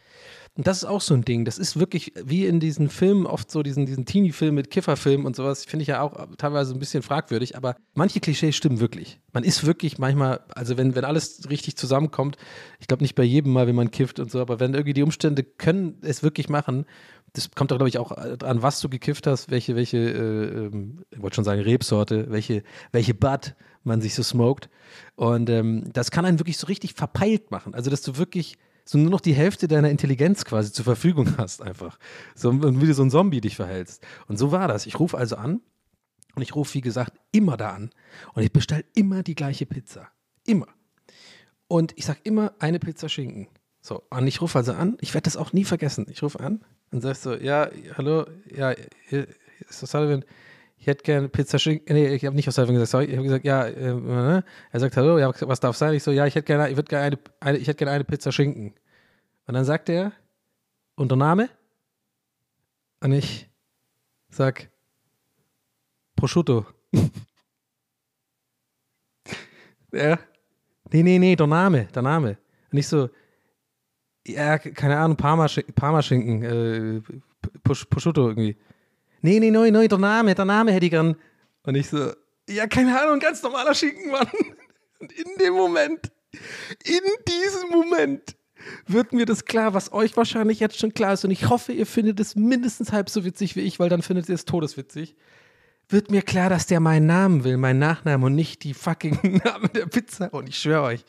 Und das ist auch so ein Ding. Das ist wirklich wie in diesen Filmen, oft so diesen, diesen Teenie-Film mit Kifferfilmen und sowas, finde ich ja auch teilweise ein bisschen fragwürdig, aber manche Klischees stimmen wirklich. Man ist wirklich manchmal, also wenn, wenn alles richtig zusammenkommt, ich glaube nicht bei jedem Mal, wenn man kifft und so, aber wenn irgendwie die Umstände können es wirklich machen, das kommt doch, glaube ich, auch an, was du gekifft hast, welche, welche, äh, ähm, ich wollte schon sagen, Rebsorte, welche, welche Bud man sich so smoked. Und ähm, das kann einen wirklich so richtig verpeilt machen. Also, dass du wirklich so nur noch die Hälfte deiner Intelligenz quasi zur Verfügung hast, einfach. So, wie du so ein Zombie dich verhältst. Und so war das. Ich rufe also an Und ich rufe, wie gesagt, immer da an. Und ich bestelle immer die gleiche Pizza. Immer. Und ich sage immer eine Pizza Schinken. So, und ich rufe also an. Ich werde das auch nie vergessen. Ich rufe an und sage so, ja, hallo, ja, hier ist Sullivan. Ich hätte gerne Pizza Schinken. Nee, ich habe nicht aus Sullivan gesagt, sorry. Ich habe gesagt, ja, äh, ne? er sagt, hallo, ja, was darf sein? Ich so, ja, ich hätte gerne, ich würde gerne eine, eine, ich hätte gerne eine Pizza Schinken. Und dann sagt er, und der Name? Und ich sag, Prosciutto. ja. Nee, nee, nee, der Name, der Name. Und ich so, ja, keine Ahnung, Parma-Schinken, Parma äh, Prosciutto irgendwie. Nee, nee, nee, nee, der Name, der Name hätte ich gern. Und ich so, ja, keine Ahnung, ganz normaler Schinken, Mann. Und in dem Moment, in diesem Moment wird mir das klar, was euch wahrscheinlich jetzt schon klar ist. Und ich hoffe, ihr findet es mindestens halb so witzig wie ich, weil dann findet ihr es todeswitzig wird mir klar, dass der meinen Namen will, meinen Nachnamen und nicht die fucking Namen der Pizza. Und ich schwöre euch,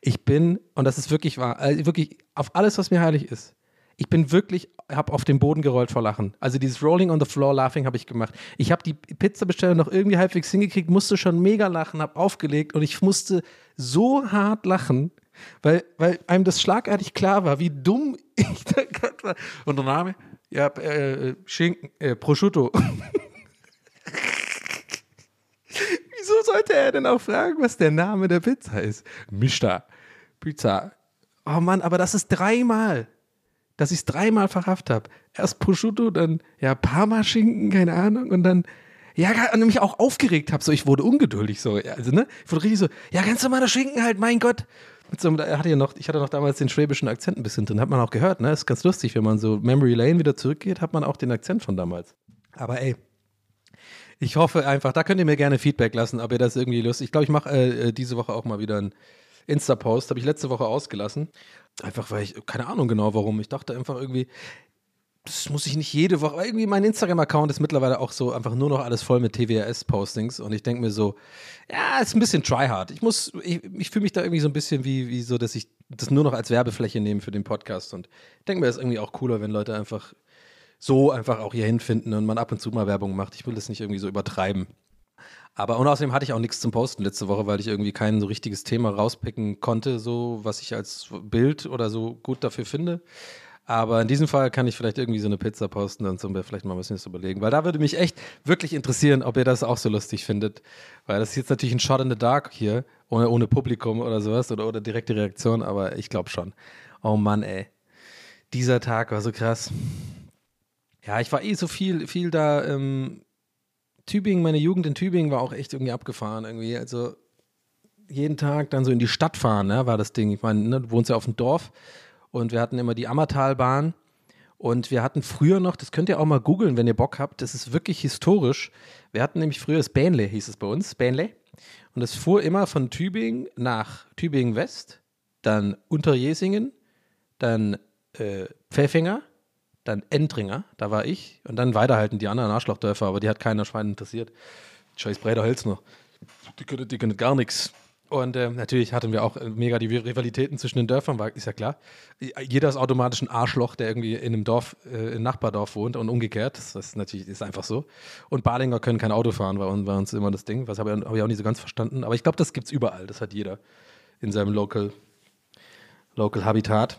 ich bin, und das ist wirklich wahr, also wirklich auf alles, was mir heilig ist. Ich bin wirklich, habe auf den Boden gerollt vor Lachen. Also dieses Rolling on the Floor Laughing habe ich gemacht. Ich habe die Pizzabestellung noch irgendwie halbwegs hingekriegt, musste schon mega lachen, habe aufgelegt und ich musste so hart lachen, weil, weil einem das schlagartig klar war, wie dumm ich da gerade war. Und der Name? Ja, äh, Schinken, äh, Prosciutto. Wieso sollte er denn auch fragen, was der Name der Pizza ist? Mista. Pizza. Oh Mann, aber das ist dreimal, dass ich es dreimal verhaftet habe. Erst Prosciutto, dann ja Parmaschinken, keine Ahnung, und dann ja, und mich auch aufgeregt habe, so ich wurde ungeduldig so, also ne, ich wurde richtig so, ja, ganz normaler Schinken halt, mein Gott. Mit so, er hatte ja noch, ich hatte noch damals den schwäbischen Akzent ein bisschen drin, hat man auch gehört, ne? Ist ganz lustig, wenn man so Memory Lane wieder zurückgeht, hat man auch den Akzent von damals. Aber ey, ich hoffe einfach, da könnt ihr mir gerne Feedback lassen, ob ihr das irgendwie lustig. Ich glaube, ich mache äh, äh, diese Woche auch mal wieder einen Insta-Post. Habe ich letzte Woche ausgelassen. Einfach weil ich, keine Ahnung genau warum. Ich dachte einfach irgendwie, das muss ich nicht jede Woche. Irgendwie mein Instagram-Account ist mittlerweile auch so einfach nur noch alles voll mit TWRS-Postings und ich denke mir so, ja, ist ein bisschen tryhard. Ich muss, ich, ich fühle mich da irgendwie so ein bisschen wie, wie so, dass ich das nur noch als Werbefläche nehme für den Podcast und ich denke mir, das ist irgendwie auch cooler, wenn Leute einfach so einfach auch hier hinfinden und man ab und zu mal Werbung macht. Ich will das nicht irgendwie so übertreiben. Aber und außerdem hatte ich auch nichts zum Posten letzte Woche, weil ich irgendwie kein so richtiges Thema rauspicken konnte, so was ich als Bild oder so gut dafür finde. Aber in diesem Fall kann ich vielleicht irgendwie so eine Pizza posten und so vielleicht mal ein bisschen das überlegen. Weil da würde mich echt wirklich interessieren, ob ihr das auch so lustig findet. Weil das ist jetzt natürlich ein Shot in the Dark hier, ohne, ohne Publikum oder sowas oder, oder direkte Reaktion, aber ich glaube schon. Oh Mann, ey. Dieser Tag war so krass. Ja, ich war eh so viel, viel da. Ähm, Tübingen, meine Jugend in Tübingen war auch echt irgendwie abgefahren irgendwie. Also jeden Tag dann so in die Stadt fahren, ne, war das Ding. Ich meine, ne, du wohnst ja auf dem Dorf und wir hatten immer die Ammertalbahn und wir hatten früher noch, das könnt ihr auch mal googeln, wenn ihr Bock habt, das ist wirklich historisch. Wir hatten nämlich früher das Bähnle, hieß es bei uns, Bähnle. Und das fuhr immer von Tübingen nach Tübingen West, dann Unterjesingen, dann äh, Pfäffinger, dann Endringer, da war ich und dann weiterhalten die anderen Arschlochdörfer, aber die hat keiner Schwein interessiert. Scheiß Breder Hölzner. Die können, die können gar nichts. Und äh, natürlich hatten wir auch äh, mega die Rivalitäten zwischen den Dörfern, war, ist ja klar. Jeder ist automatisch ein Arschloch, der irgendwie in einem Dorf, äh, im Nachbardorf wohnt und umgekehrt. Das ist natürlich ist einfach so. Und Balinger können kein Auto fahren, war, war uns immer das Ding. Was habe ich, hab ich auch nicht so ganz verstanden. Aber ich glaube, das gibt es überall. Das hat jeder in seinem Local, Local Habitat.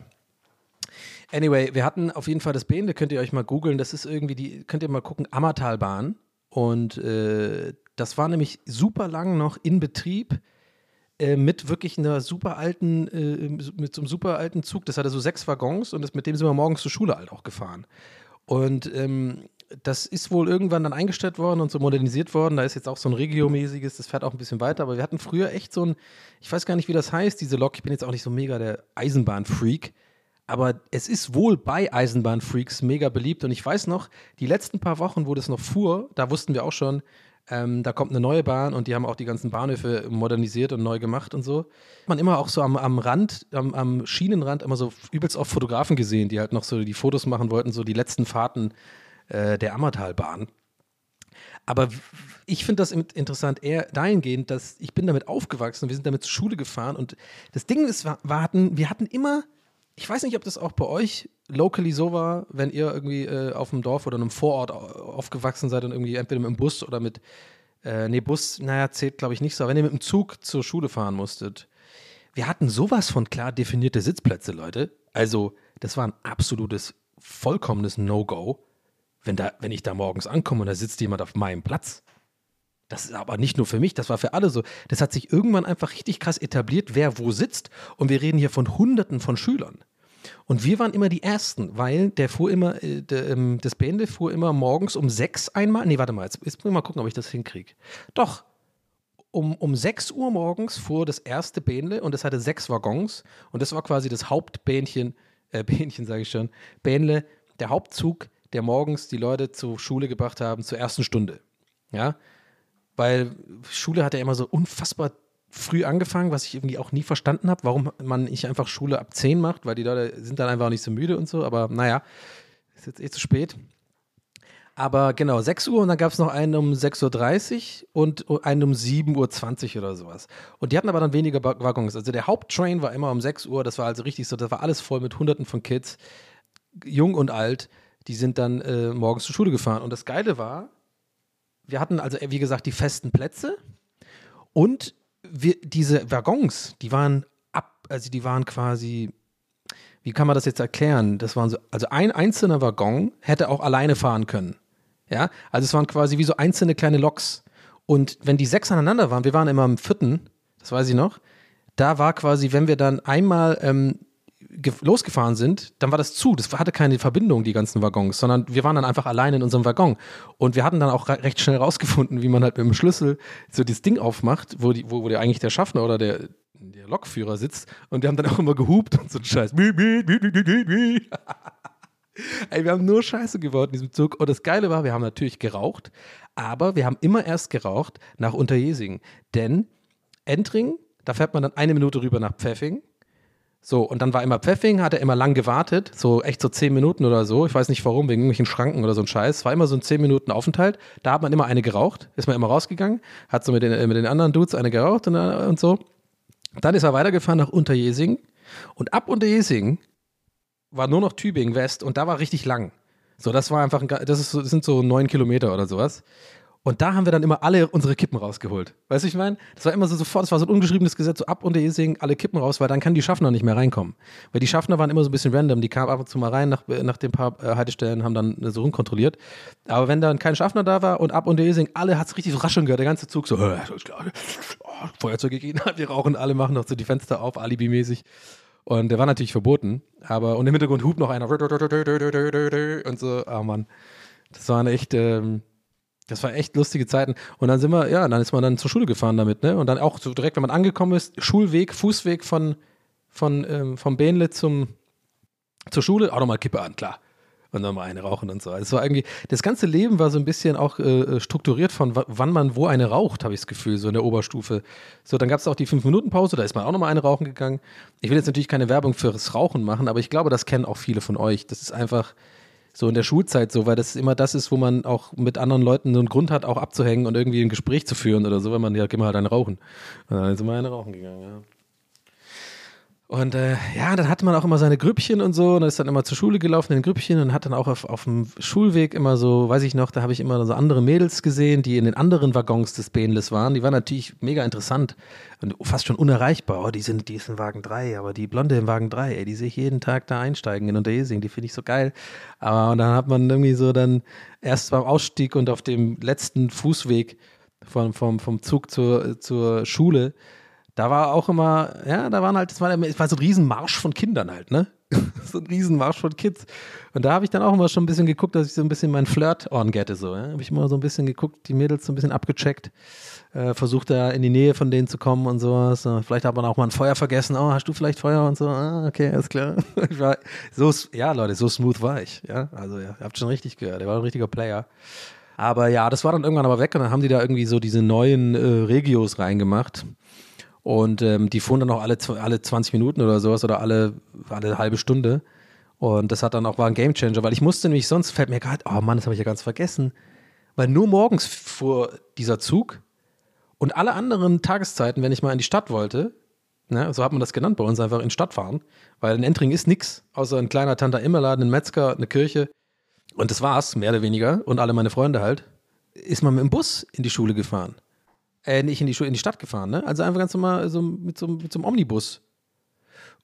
Anyway, wir hatten auf jeden Fall das Beende, könnt ihr euch mal googeln. Das ist irgendwie die, könnt ihr mal gucken, Ammertalbahn. Und äh, das war nämlich super lang noch in Betrieb äh, mit wirklich einer super alten, äh, mit so einem super alten Zug. Das hatte so sechs Waggons und das, mit dem sind wir morgens zur Schule halt auch gefahren. Und ähm, das ist wohl irgendwann dann eingestellt worden und so modernisiert worden. Da ist jetzt auch so ein Regio-mäßiges, das fährt auch ein bisschen weiter. Aber wir hatten früher echt so ein, ich weiß gar nicht, wie das heißt, diese Lok. Ich bin jetzt auch nicht so mega der Eisenbahn-Freak aber es ist wohl bei Eisenbahnfreaks mega beliebt. Und ich weiß noch, die letzten paar Wochen, wo das noch fuhr, da wussten wir auch schon, ähm, da kommt eine neue Bahn und die haben auch die ganzen Bahnhöfe modernisiert und neu gemacht und so. Man immer auch so am, am Rand, am, am, Schienenrand immer so übelst oft Fotografen gesehen, die halt noch so die Fotos machen wollten, so die letzten Fahrten äh, der Ammertalbahn. Aber ich finde das interessant eher dahingehend, dass ich bin damit aufgewachsen, wir sind damit zur Schule gefahren und das Ding ist, wir hatten, wir hatten immer ich weiß nicht, ob das auch bei euch locally so war, wenn ihr irgendwie äh, auf dem Dorf oder in einem Vorort aufgewachsen seid und irgendwie entweder mit dem Bus oder mit, Äh, nee, Bus, naja, zählt glaube ich nicht so. Aber wenn ihr mit dem Zug zur Schule fahren musstet, wir hatten sowas von klar definierte Sitzplätze, Leute. Also, das war ein absolutes, vollkommenes No-Go, wenn, wenn ich da morgens ankomme und da sitzt jemand auf meinem Platz. Das ist aber nicht nur für mich, das war für alle so. Das hat sich irgendwann einfach richtig krass etabliert, wer wo sitzt. Und wir reden hier von Hunderten von Schülern. Und wir waren immer die Ersten, weil der fuhr immer, äh, der, ähm, das Bände fuhr immer morgens um sechs einmal. Nee, warte mal, jetzt, jetzt muss ich mal gucken, ob ich das hinkriege. Doch, um, um 6 Uhr morgens fuhr das erste Bähnle und es hatte sechs Waggons und das war quasi das Hauptbähnchen, äh, Bähnchen sage ich schon, Bähnle, der Hauptzug, der morgens die Leute zur Schule gebracht haben, zur ersten Stunde. Ja, weil Schule hat ja immer so unfassbar früh angefangen, was ich irgendwie auch nie verstanden habe, warum man nicht einfach Schule ab 10 macht, weil die Leute sind dann einfach auch nicht so müde und so, aber naja, ist jetzt eh zu spät. Aber genau, 6 Uhr und dann gab es noch einen um 6.30 Uhr und einen um 7.20 Uhr oder sowas. Und die hatten aber dann weniger Waggons. Also der Haupttrain war immer um 6 Uhr, das war also richtig so, das war alles voll mit Hunderten von Kids, jung und alt, die sind dann äh, morgens zur Schule gefahren. Und das Geile war, wir hatten also, wie gesagt, die festen Plätze und wir, diese Waggons, die waren ab, also die waren quasi, wie kann man das jetzt erklären? Das waren so, also ein einzelner Waggon hätte auch alleine fahren können. Ja, also es waren quasi wie so einzelne kleine Loks. Und wenn die sechs aneinander waren, wir waren immer im vierten, das weiß ich noch, da war quasi, wenn wir dann einmal ähm, losgefahren sind, dann war das zu. Das hatte keine Verbindung, die ganzen Waggons, sondern wir waren dann einfach allein in unserem Waggon. Und wir hatten dann auch recht schnell rausgefunden, wie man halt mit dem Schlüssel so das Ding aufmacht, wo, die, wo, wo der eigentlich der Schaffner oder der, der Lokführer sitzt. Und wir haben dann auch immer gehupt und so ein Scheiß. Ey, wir haben nur Scheiße gebaut in diesem Zug. Und das Geile war, wir haben natürlich geraucht, aber wir haben immer erst geraucht nach Unterjesing. Denn Entring, da fährt man dann eine Minute rüber nach Pfeffing so, und dann war immer Pfeffing, hat er immer lang gewartet, so echt so zehn Minuten oder so. Ich weiß nicht warum, wegen irgendwelchen Schranken oder so ein Scheiß. War immer so ein zehn Minuten Aufenthalt. Da hat man immer eine geraucht, ist man immer rausgegangen, hat so mit den, mit den anderen Dudes eine geraucht und, und so. Dann ist er weitergefahren nach Unterjesing. Und ab Unterjesing war nur noch Tübingen West und da war richtig lang. So, das war einfach, ein, das, ist, das sind so neun Kilometer oder sowas. Und da haben wir dann immer alle unsere Kippen rausgeholt. Weißt du, ich meine? Das war immer so sofort, das war so ein ungeschriebenes Gesetz, so ab und Esing alle Kippen raus, weil dann kann die Schaffner nicht mehr reinkommen. Weil die Schaffner waren immer so ein bisschen random, die kamen ab und zu mal rein nach, nach den paar äh, Haltestellen, haben dann so rumkontrolliert. Aber wenn dann kein Schaffner da war und ab und Esing, alle hat es richtig so rascheln gehört, der ganze Zug so, äh, oh, Feuerzeug gegeben, wir rauchen, alle machen noch so die Fenster auf, alibimäßig. Und der war natürlich verboten, aber und im Hintergrund hupt noch einer und so, oh Mann. Das waren echt, ähm, das war echt lustige Zeiten. Und dann sind wir, ja, dann ist man dann zur Schule gefahren damit, ne? Und dann auch so direkt, wenn man angekommen ist, Schulweg, Fußweg von, von, ähm, vom Bähnle zum, zur Schule, auch nochmal Kippe an, klar. Und dann mal eine rauchen und so. Also es war irgendwie, das ganze Leben war so ein bisschen auch äh, strukturiert von wann man wo eine raucht, habe ich das Gefühl, so in der Oberstufe. So, dann gab es auch die 5-Minuten-Pause, da ist man auch nochmal eine rauchen gegangen. Ich will jetzt natürlich keine Werbung fürs Rauchen machen, aber ich glaube, das kennen auch viele von euch. Das ist einfach, so in der Schulzeit so, weil das immer das ist, wo man auch mit anderen Leuten so einen Grund hat, auch abzuhängen und irgendwie ein Gespräch zu führen oder so, wenn man ja immer halt eine rauchen. Und dann sind wir eine rauchen gegangen, ja. Und äh, ja, dann hatte man auch immer seine Grüppchen und so und ist dann immer zur Schule gelaufen in den Grüppchen und hat dann auch auf, auf dem Schulweg immer so, weiß ich noch, da habe ich immer so andere Mädels gesehen, die in den anderen Waggons des Bähnles waren. Die waren natürlich mega interessant und fast schon unerreichbar. Oh, die sind, die ist in Wagen 3, aber die Blonde im Wagen 3, ey, die sehe ich jeden Tag da einsteigen in Unterjesing, die finde ich so geil. Aber und dann hat man irgendwie so dann erst beim Ausstieg und auf dem letzten Fußweg vom, vom, vom Zug zur, zur Schule da war auch immer, ja, da waren halt, es war, war so ein Riesenmarsch von Kindern halt, ne? so ein Riesenmarsch von Kids. Und da habe ich dann auch immer schon ein bisschen geguckt, dass ich so ein bisschen meinen Flirt on gette, so, ja? Habe ich immer so ein bisschen geguckt, die Mädels so ein bisschen abgecheckt, äh, versucht da in die Nähe von denen zu kommen und sowas. Vielleicht hat man auch mal ein Feuer vergessen. Oh, hast du vielleicht Feuer und so? Ah, okay, alles klar. war so, ja, Leute, so smooth war ich, ja? Also, ja, ihr habt schon richtig gehört, der war ein richtiger Player. Aber ja, das war dann irgendwann aber weg und dann haben die da irgendwie so diese neuen äh, Regios reingemacht. Und ähm, die fuhren dann auch alle, alle 20 Minuten oder sowas oder alle, alle halbe Stunde. Und das hat dann auch war ein Gamechanger, weil ich musste nämlich sonst fällt mir gerade, oh Mann, das habe ich ja ganz vergessen. Weil nur morgens fuhr dieser Zug und alle anderen Tageszeiten, wenn ich mal in die Stadt wollte, ne, so hat man das genannt bei uns, einfach in die Stadt fahren, weil in Entring ist nichts, außer ein kleiner Tante Immerladen, ein Metzger, eine Kirche. Und das war's, mehr oder weniger. Und alle meine Freunde halt. ist man mit dem Bus in die Schule gefahren. Äh, nicht in die in die Stadt gefahren, ne? Also einfach ganz normal so mit so, mit so einem Omnibus.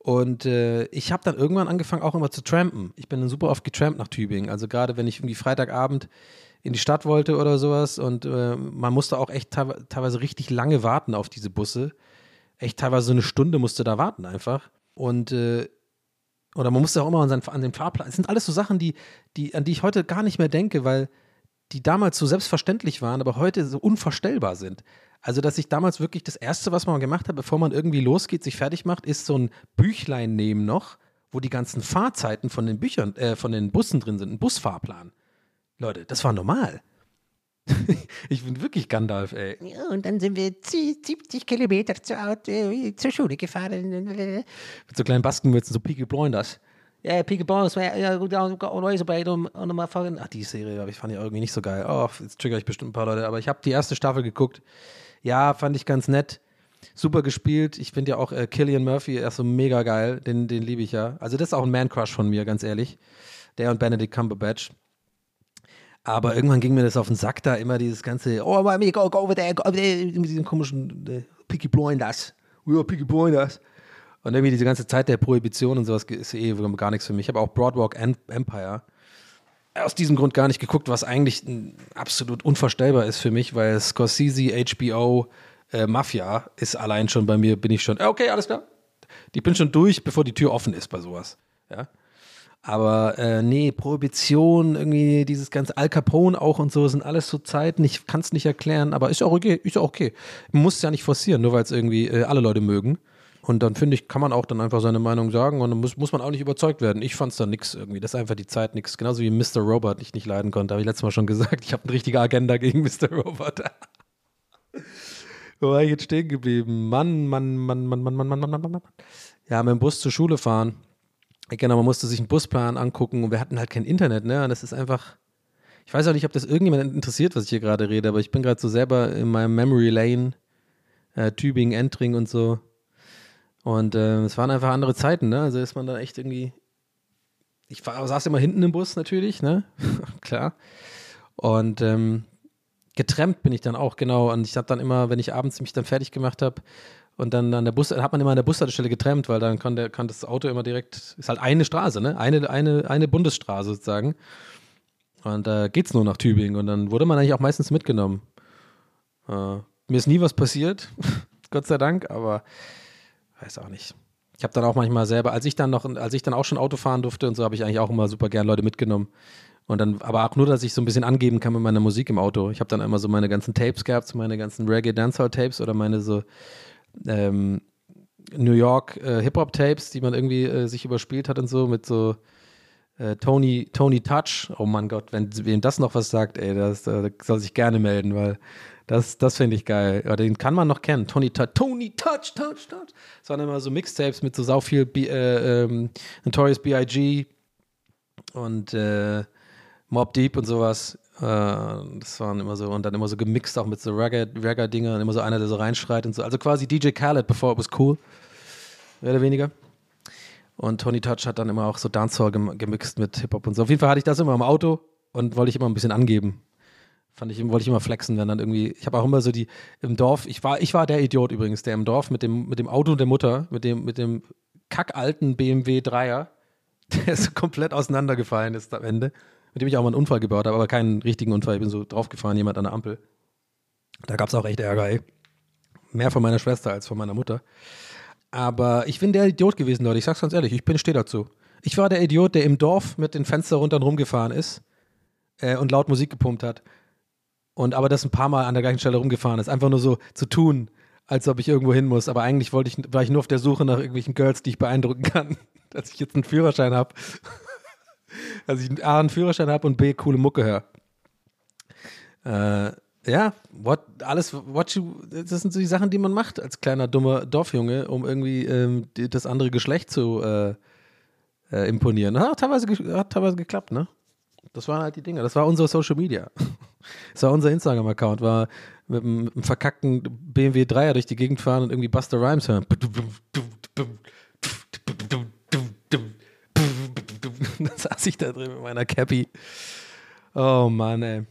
Und äh, ich habe dann irgendwann angefangen, auch immer zu trampen. Ich bin dann super oft getrampt nach Tübingen. Also gerade wenn ich irgendwie Freitagabend in die Stadt wollte oder sowas und äh, man musste auch echt teilweise, richtig lange warten auf diese Busse. Echt teilweise so eine Stunde musste da warten einfach. Und äh, oder man musste auch immer an, seinen, an den Fahrplan. Das sind alles so Sachen, die, die, an die ich heute gar nicht mehr denke, weil die damals so selbstverständlich waren, aber heute so unvorstellbar sind. Also, dass ich damals wirklich das Erste, was man gemacht hat, bevor man irgendwie losgeht, sich fertig macht, ist so ein Büchlein nehmen noch, wo die ganzen Fahrzeiten von den Büchern, äh, von den Bussen drin sind, ein Busfahrplan. Leute, das war normal. ich bin wirklich Gandalf, ey. Ja, und dann sind wir 70 Kilometer zur, Auto, äh, zur Schule gefahren. Mit so kleinen Baskenmützen, so Peaky Blinders. Ja, Peaky Blinders, ja, gut, always bei um, um mal fahren. Ach, die Serie hab ich, fand ich irgendwie nicht so geil. Oh, jetzt trigger ich bestimmt ein paar Leute, aber ich habe die erste Staffel geguckt. Ja, fand ich ganz nett. Super gespielt. Ich finde ja auch äh, Killian Murphy, er ist so mega geil. Den, den liebe ich ja. Also, das ist auch ein Man-Crush von mir, ganz ehrlich. Der und Benedict Cumberbatch. Aber irgendwann ging mir das auf den Sack da, immer dieses ganze, oh, go, go over there, go over there, mit diesen komischen äh, Peaky Blinders. Ja, Peaky Blinders. Und irgendwie diese ganze Zeit der Prohibition und sowas ist eh gar nichts für mich. Ich habe auch Broadwalk Empire aus diesem Grund gar nicht geguckt, was eigentlich absolut unvorstellbar ist für mich, weil Scorsese, HBO, äh, Mafia ist allein schon bei mir, bin ich schon, okay, alles klar. Ich bin schon durch, bevor die Tür offen ist bei sowas. Ja. Aber äh, nee, Prohibition, irgendwie dieses ganze Al Capone auch und so, sind alles so Zeiten, ich kann es nicht erklären, aber ist auch okay, ist auch okay. Man muss es ja nicht forcieren, nur weil es irgendwie äh, alle Leute mögen. Und dann finde ich, kann man auch dann einfach seine Meinung sagen und dann muss, muss man auch nicht überzeugt werden. Ich fand es dann nix irgendwie. Das ist einfach die Zeit nix. Genauso wie Mr. Robot ich nicht leiden konnte. Habe ich letztes Mal schon gesagt. Ich habe eine richtige Agenda gegen Mr. Robot. Wo war ich jetzt stehen geblieben? Mann, Mann, Mann, Mann, Mann, Mann, Mann, Mann, Mann, Mann. Ja, mit dem Bus zur Schule fahren. Genau, man musste sich einen Busplan angucken und wir hatten halt kein Internet, ne? Und das ist einfach. Ich weiß auch nicht, ob das irgendjemand interessiert, was ich hier gerade rede, aber ich bin gerade so selber in meinem Memory Lane, äh, Tübingen, Entring und so. Und äh, es waren einfach andere Zeiten, ne? Also ist man da echt irgendwie. Ich war, saß immer hinten im Bus natürlich, ne? Klar. Und ähm, getrennt bin ich dann auch, genau. Und ich habe dann immer, wenn ich abends mich dann fertig gemacht habe und dann an der Bus, hat man immer an der Bushaltestelle getrennt, weil dann kann, der, kann das Auto immer direkt, ist halt eine Straße, ne? Eine, eine, eine Bundesstraße sozusagen. Und da äh, geht's nur nach Tübingen. Und dann wurde man eigentlich auch meistens mitgenommen. Äh, mir ist nie was passiert, Gott sei Dank, aber weiß auch nicht. Ich habe dann auch manchmal selber, als ich dann noch, als ich dann auch schon Auto fahren durfte und so, habe ich eigentlich auch immer super gern Leute mitgenommen. Und dann, aber auch nur, dass ich so ein bisschen angeben kann mit meiner Musik im Auto. Ich habe dann immer so meine ganzen Tapes gehabt, so meine ganzen Reggae Dancehall Tapes oder meine so ähm, New York äh, Hip Hop Tapes, die man irgendwie äh, sich überspielt hat und so mit so äh, Tony Tony Touch. Oh mein Gott, wenn wem das noch was sagt, ey, das, äh, soll sich gerne melden, weil das, das finde ich geil. Ja, den kann man noch kennen. Tony, Touch, Tony Touch, Touch, Touch. Das waren immer so Mixtapes mit so sau viel B, äh, ähm, Notorious B.I.G. und äh, Mob Deep und sowas. Äh, das waren immer so, und dann immer so gemixt auch mit so Ragga-Dinger und immer so einer, der so reinschreit und so. Also quasi DJ Khaled, bevor it was cool. Mehr oder weniger. Und Tony Touch hat dann immer auch so Dancehall gemixt mit Hip-Hop und so. Auf jeden Fall hatte ich das immer im Auto und wollte ich immer ein bisschen angeben. Fand ich, wollte ich immer flexen, wenn dann irgendwie, ich habe auch immer so die, im Dorf, ich war, ich war der Idiot übrigens, der im Dorf mit dem, mit dem Auto der Mutter, mit dem, mit dem kackalten BMW Dreier, der so komplett auseinandergefallen ist am Ende, mit dem ich auch mal einen Unfall gebaut habe, aber keinen richtigen Unfall, ich bin so draufgefahren, jemand an der Ampel. Da gab es auch echt Ärger, ey. Mehr von meiner Schwester als von meiner Mutter. Aber ich bin der Idiot gewesen, Leute, ich sag's ganz ehrlich, ich bin, stehe dazu. Ich war der Idiot, der im Dorf mit den Fenstern runter und rumgefahren ist äh, und laut Musik gepumpt hat und aber das ein paar Mal an der gleichen Stelle rumgefahren ist. Einfach nur so zu tun, als ob ich irgendwo hin muss. Aber eigentlich wollte ich, war ich nur auf der Suche nach irgendwelchen Girls, die ich beeindrucken kann, dass ich jetzt einen Führerschein habe. dass ich A, einen Führerschein habe und B, coole Mucke höre. Äh, ja, what, alles, what you, das sind so die Sachen, die man macht als kleiner dummer Dorfjunge, um irgendwie ähm, das andere Geschlecht zu äh, äh, imponieren. Hat teilweise, hat teilweise geklappt, ne? Das waren halt die Dinge. Das war unser Social Media. Das war unser Instagram-Account. War mit einem, mit einem verkackten BMW 3er durch die Gegend fahren und irgendwie Buster Rhymes hören. Da saß ich da drin mit meiner Cappy. Oh Mann, ey.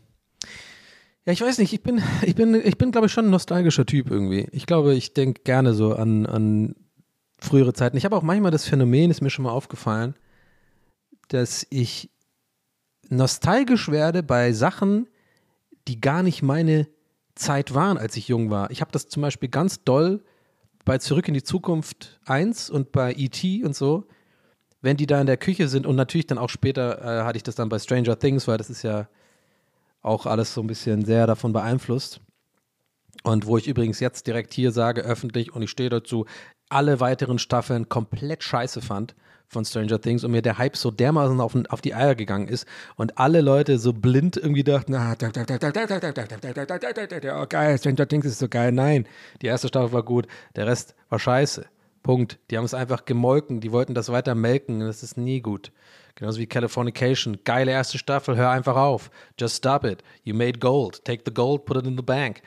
Ja, ich weiß nicht, ich bin, ich bin, ich bin, glaube ich, schon ein nostalgischer Typ irgendwie. Ich glaube, ich denke gerne so an, an frühere Zeiten. Ich habe auch manchmal das Phänomen, ist mir schon mal aufgefallen, dass ich nostalgisch werde bei Sachen, die gar nicht meine Zeit waren, als ich jung war. Ich habe das zum Beispiel ganz doll bei Zurück in die Zukunft 1 und bei E.T. und so, wenn die da in der Küche sind und natürlich dann auch später äh, hatte ich das dann bei Stranger Things, weil das ist ja auch alles so ein bisschen sehr davon beeinflusst. Und wo ich übrigens jetzt direkt hier sage, öffentlich, und ich stehe dazu, alle weiteren Staffeln komplett scheiße fand von Stranger Things und mir der Hype so dermaßen auf, auf die Eier gegangen ist und alle Leute so blind irgendwie dachten, ah, oh geil, Stranger Things ist so geil. Nein, die erste Staffel war gut, der Rest war scheiße. Punkt. Die haben es einfach gemolken, die wollten das weiter melken, das ist nie gut. Genauso wie Californication. Geile erste Staffel, hör einfach auf. Just stop it. You made gold. Take the gold, put it in the bank.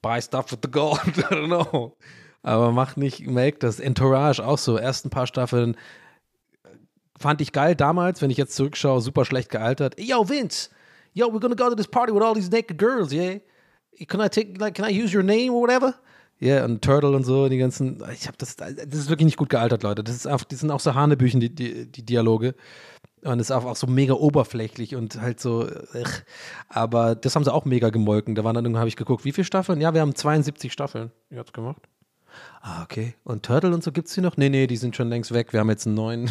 Buy stuff with the gold. I don't know. Aber mach nicht, make das. Entourage auch so. Ersten paar Staffeln fand ich geil damals, wenn ich jetzt zurückschaue, super schlecht gealtert. Yo, Vince, yo, we're gonna go to this party with all these naked girls, yeah? Can I take, like, can I use your name or whatever? Yeah, und Turtle und so, die ganzen, ich habe das, das ist wirklich nicht gut gealtert, Leute. Das ist einfach, die sind auch so Hanebüchen, die, die, die Dialoge. Und es ist auch, auch so mega oberflächlich und halt so, ach. aber das haben sie auch mega gemolken. Da waren dann, habe ich geguckt, wie viele Staffeln? Ja, wir haben 72 Staffeln. Habt's gemacht. Ah, okay. Und Turtle und so gibt's die noch? Nee, nee, die sind schon längst weg. Wir haben jetzt einen neuen.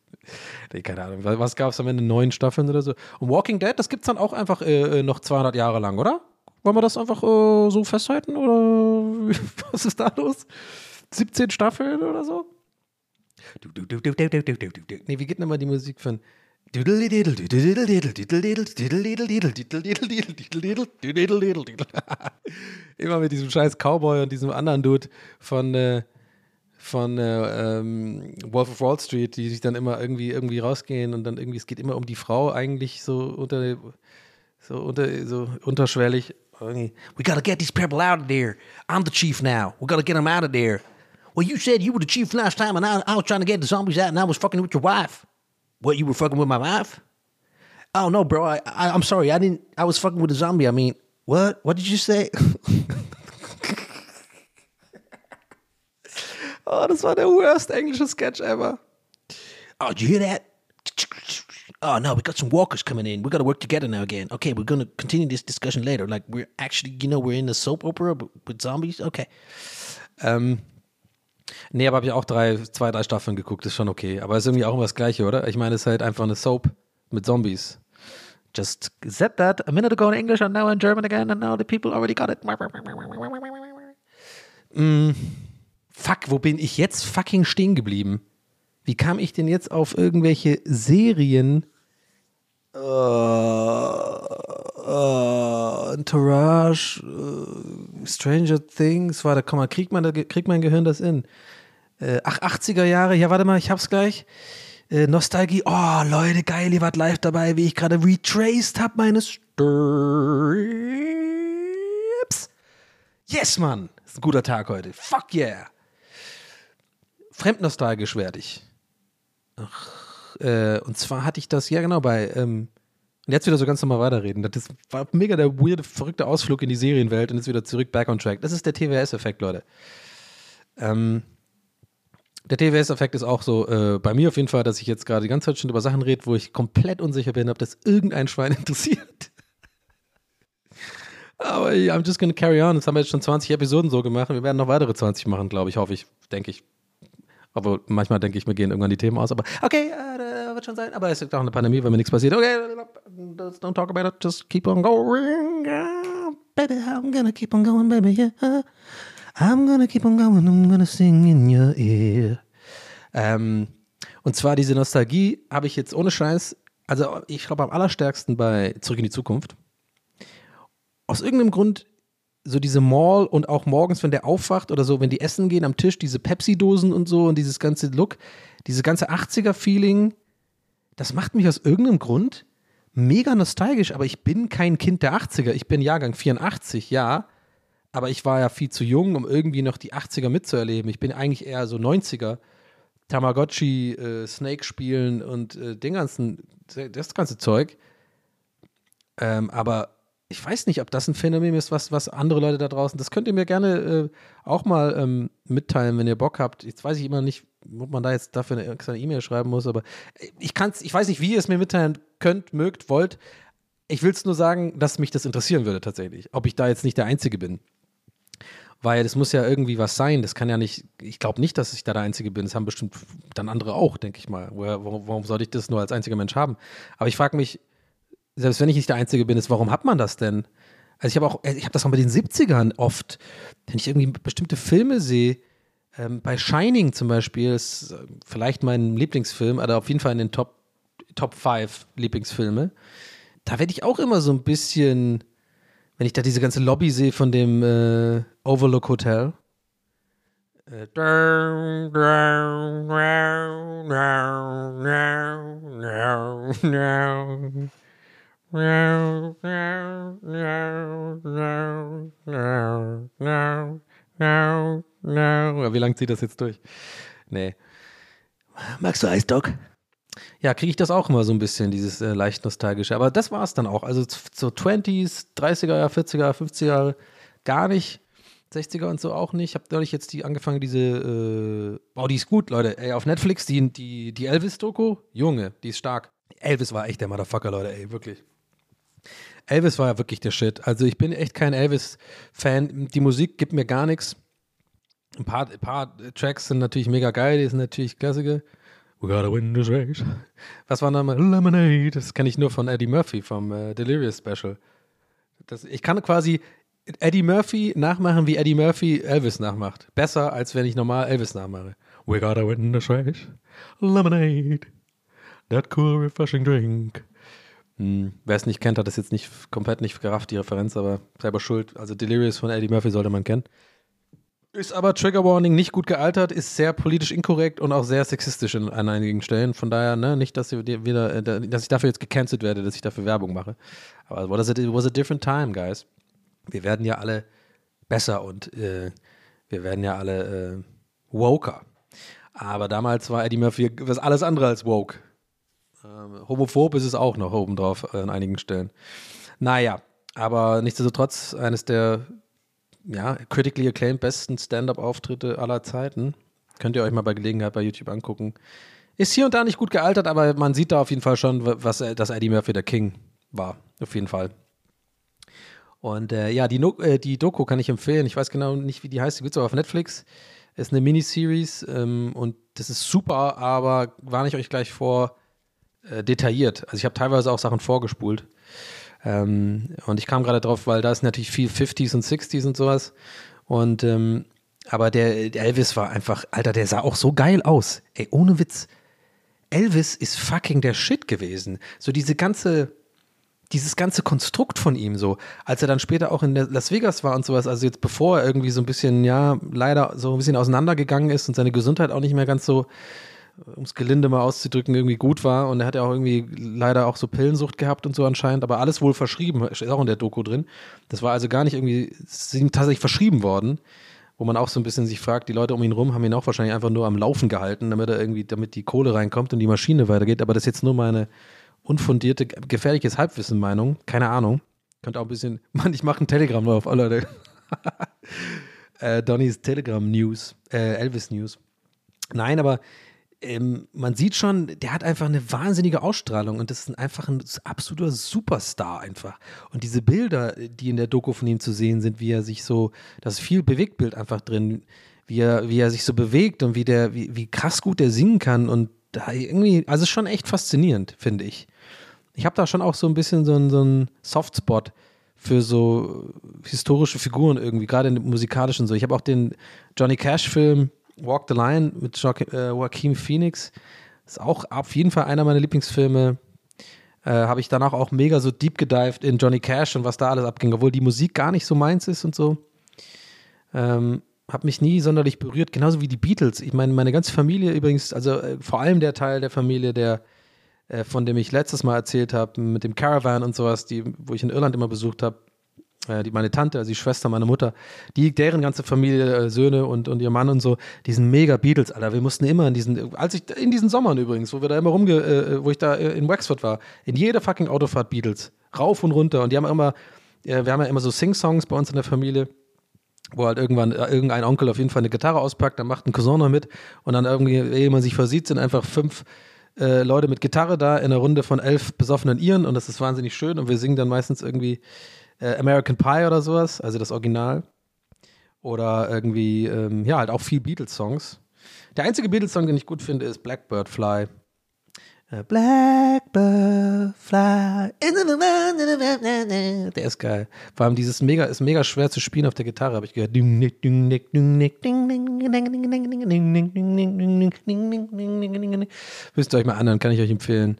nee, keine Ahnung. Was gab es am Ende? Neun Staffeln oder so? Und Walking Dead, das gibt's dann auch einfach äh, äh noch 200 Jahre lang, oder? Wollen wir das einfach äh, so festhalten oder was ist da los? 17 Staffeln oder so? Nee, wie geht denn immer die Musik von Immer mit diesem scheiß Cowboy und diesem anderen Dude von, äh, von äh, ähm, Wolf of Wall Street, die sich dann immer irgendwie irgendwie rausgehen und dann irgendwie, es geht immer um die Frau eigentlich so unter so unter so unterschwellig we gotta get these people out of there. I'm the chief now. We gotta get them out of there. Well, you said you were the chief last time, and I, I was trying to get the zombies out, and I was fucking with your wife. What, you were fucking with my wife? Oh no, bro. I, I I'm sorry. I didn't. I was fucking with a zombie. I mean, what? What did you say? oh, das war der worst englische Sketch ever. Oh, did you hear that? oh no, we got some walkers coming in. We got to work together now again. Okay, we're gonna continue this discussion later. Like we're actually, you know, we're in a soap opera with zombies. Okay. Ähm, nee, aber habe ich auch drei, zwei, drei Staffeln geguckt. Ist schon okay. Aber ist irgendwie auch immer das Gleiche, oder? Ich meine, es ist halt einfach eine Soap mit Zombies. Just said that a minute ago in English and now in German again and now the people already got it. Mm, fuck, wo bin ich jetzt fucking stehen geblieben? Wie kam ich denn jetzt auf irgendwelche Serien? Uh, uh, Entourage, uh, Stranger Things, warte, komm mal, kriegt mein, kriegt mein Gehirn das in? Ach, 80er Jahre, ja, warte mal, ich hab's gleich. Nostalgie, oh, Leute, geil, ihr wart live dabei, wie ich gerade retraced hab meine Strips. Yes, Mann, ist ein guter Tag heute. Fuck yeah. Fremdnostalgisch werde ich. Ach, äh, und zwar hatte ich das, ja genau, bei, ähm, und jetzt wieder so ganz normal weiterreden. Das war mega der weirde, verrückte Ausflug in die Serienwelt und jetzt wieder zurück, back on track. Das ist der TWS-Effekt, Leute. Ähm, der TWS-Effekt ist auch so, äh, bei mir auf jeden Fall, dass ich jetzt gerade die ganze Zeit schon über Sachen rede, wo ich komplett unsicher bin, ob das irgendein Schwein interessiert. Aber I'm just gonna carry on. Das haben wir jetzt schon 20 Episoden so gemacht. Wir werden noch weitere 20 machen, glaube ich, hoffe ich, denke ich. Aber manchmal denke ich, mir gehen irgendwann die Themen aus. Aber okay, äh, wird schon sein. Aber es ist auch eine Pandemie, wenn mir nichts passiert. Okay, don't talk about it. Just keep on going. baby, I'm gonna keep on going, baby. Yeah. I'm gonna keep on going. I'm gonna sing in your ear. Ähm, und zwar diese Nostalgie habe ich jetzt ohne Scheiß, also ich glaube am allerstärksten bei Zurück in die Zukunft. Aus irgendeinem Grund so diese Mall und auch morgens, wenn der aufwacht oder so, wenn die essen gehen am Tisch, diese Pepsi-Dosen und so und dieses ganze Look, diese ganze 80er-Feeling, das macht mich aus irgendeinem Grund mega nostalgisch, aber ich bin kein Kind der 80er. Ich bin Jahrgang 84, ja, aber ich war ja viel zu jung, um irgendwie noch die 80er mitzuerleben. Ich bin eigentlich eher so 90er. Tamagotchi, äh, Snake spielen und äh, den ganzen, das ganze Zeug. Ähm, aber ich weiß nicht, ob das ein Phänomen ist, was, was andere Leute da draußen, das könnt ihr mir gerne äh, auch mal ähm, mitteilen, wenn ihr Bock habt. Jetzt weiß ich immer nicht, ob man da jetzt dafür eine extra E-Mail schreiben muss, aber ich kann's, ich weiß nicht, wie ihr es mir mitteilen könnt, mögt, wollt. Ich will es nur sagen, dass mich das interessieren würde tatsächlich, ob ich da jetzt nicht der Einzige bin. Weil das muss ja irgendwie was sein. Das kann ja nicht, ich glaube nicht, dass ich da der Einzige bin. Das haben bestimmt dann andere auch, denke ich mal. Warum, warum sollte ich das nur als einziger Mensch haben? Aber ich frage mich, selbst wenn ich nicht der Einzige bin, ist, warum hat man das denn? Also ich habe auch, ich habe das auch mit den 70ern oft, wenn ich irgendwie bestimmte Filme sehe, ähm, bei Shining zum Beispiel, ist äh, vielleicht mein Lieblingsfilm, oder auf jeden Fall in den Top, Top 5 Lieblingsfilme. Da werde ich auch immer so ein bisschen, wenn ich da diese ganze Lobby sehe von dem äh, Overlook Hotel. Äh, Wie lange zieht das jetzt durch? Nee. Magst du Eisdog? Ja, kriege ich das auch immer so ein bisschen, dieses äh, leicht nostalgische. Aber das war es dann auch. Also so 20s, 30er, 40er, 50er gar nicht. 60er und so auch nicht. Ich habe dadurch jetzt die angefangen, diese, äh, oh, die ist gut, Leute. Ey, auf Netflix, die, die, die Elvis-Doku, Junge, die ist stark. Elvis war echt der Motherfucker, Leute, ey, wirklich. Elvis war ja wirklich der Shit. Also ich bin echt kein Elvis-Fan. Die Musik gibt mir gar nichts. Ein paar, ein paar Tracks sind natürlich mega geil, die sind natürlich Klassiker. We gotta win this race. Was war nochmal? Lemonade. Das kenne ich nur von Eddie Murphy vom äh, Delirious Special. Das, ich kann quasi Eddie Murphy nachmachen, wie Eddie Murphy Elvis nachmacht. Besser, als wenn ich normal Elvis nachmache. We gotta win this race. Lemonade. That cool refreshing drink. Hm, Wer es nicht kennt, hat das jetzt nicht komplett nicht gerafft, die Referenz, aber selber schuld. Also Delirious von Eddie Murphy sollte man kennen. Ist aber Trigger Warning nicht gut gealtert, ist sehr politisch inkorrekt und auch sehr sexistisch in, an einigen Stellen. Von daher, ne, nicht, dass, ihr wieder, äh, dass ich dafür jetzt gecancelt werde, dass ich dafür Werbung mache. Aber it was a, it was a different time, guys. Wir werden ja alle besser und äh, wir werden ja alle äh, woker. Aber damals war Eddie Murphy was alles andere als woke. Ähm, homophob ist es auch noch obendrauf an einigen Stellen. Naja, aber nichtsdestotrotz eines der ja, critically acclaimed besten Stand-up-Auftritte aller Zeiten. Könnt ihr euch mal bei Gelegenheit bei YouTube angucken. Ist hier und da nicht gut gealtert, aber man sieht da auf jeden Fall schon, was, dass Eddie Murphy der King war. Auf jeden Fall. Und äh, ja, die, no äh, die Doku kann ich empfehlen. Ich weiß genau nicht, wie die heißt. Die gibt es aber auf Netflix. Ist eine Miniseries ähm, und das ist super, aber warne ich euch gleich vor, äh, detailliert. Also ich habe teilweise auch Sachen vorgespult. Ähm, und ich kam gerade drauf, weil da ist natürlich viel 50s und 60s und sowas. Und ähm, aber der, der Elvis war einfach, Alter, der sah auch so geil aus. Ey, ohne Witz. Elvis ist fucking der Shit gewesen. So diese ganze, dieses ganze Konstrukt von ihm so, als er dann später auch in Las Vegas war und sowas, also jetzt bevor er irgendwie so ein bisschen, ja, leider so ein bisschen auseinandergegangen ist und seine Gesundheit auch nicht mehr ganz so um es gelinde mal auszudrücken, irgendwie gut war. Und er hat ja auch irgendwie leider auch so Pillensucht gehabt und so anscheinend, aber alles wohl verschrieben, ist auch in der Doku drin. Das war also gar nicht irgendwie, ist ihm tatsächlich verschrieben worden, wo man auch so ein bisschen sich fragt, die Leute um ihn rum haben ihn auch wahrscheinlich einfach nur am Laufen gehalten, damit er irgendwie, damit die Kohle reinkommt und die Maschine weitergeht. Aber das ist jetzt nur meine unfundierte, gefährliches Halbwissen-Meinung. Keine Ahnung. Könnte auch ein bisschen, Mann, ich mache ein Telegram drauf, oh Leute. äh, Donnys Telegram News, äh, Elvis News. Nein, aber ähm, man sieht schon, der hat einfach eine wahnsinnige Ausstrahlung und das ist einfach ein absoluter Superstar einfach. Und diese Bilder, die in der Doku von ihm zu sehen sind, wie er sich so, da ist viel Bewegtbild einfach drin, wie er, wie er sich so bewegt und wie der, wie, wie krass gut er singen kann und da irgendwie, also schon echt faszinierend, finde ich. Ich habe da schon auch so ein bisschen so einen, so einen Softspot für so historische Figuren irgendwie, gerade in musikalischen so. Ich habe auch den Johnny Cash-Film Walk the Line mit jo äh, Joaquin Phoenix. Ist auch auf jeden Fall einer meiner Lieblingsfilme. Äh, Habe ich danach auch mega so deep gedived in Johnny Cash und was da alles abging, obwohl die Musik gar nicht so meins ist und so. Ähm, hat mich nie sonderlich berührt, genauso wie die Beatles. Ich meine, meine ganze Familie übrigens, also äh, vor allem der Teil der Familie, der äh, von dem ich letztes Mal erzählt habe, mit dem Caravan und sowas, die, wo ich in Irland immer besucht habe, äh, die, meine Tante, also die Schwester meiner Mutter, die, deren ganze Familie, äh, Söhne und, und ihr Mann und so, die sind mega Beatles, Alter. Wir mussten immer in diesen, als ich, in diesen Sommern übrigens, wo wir da immer rumge, äh, wo ich da äh, in Wexford war, in jeder fucking Autofahrt Beatles. Rauf und runter. Und die haben immer, äh, wir haben ja immer so Sing-Songs bei uns in der Familie, wo halt irgendwann äh, irgendein Onkel auf jeden Fall eine Gitarre auspackt, dann macht ein Cousin noch mit und dann irgendwie, ehe man sich versieht, sind einfach fünf äh, Leute mit Gitarre da in einer Runde von elf besoffenen Iren und das ist wahnsinnig schön und wir singen dann meistens irgendwie äh, American Pie oder sowas, also das Original. Oder irgendwie, ähm, ja, halt auch viel Beatles-Songs. Der einzige Beatles-Song, den ich gut finde, ist Blackbird Fly. Äh, Blackbird Fly. Der ist geil. Vor allem dieses mega, ist mega schwer zu spielen auf der Gitarre, habe ich gehört. Müsst ihr euch mal anhören, kann ich euch empfehlen.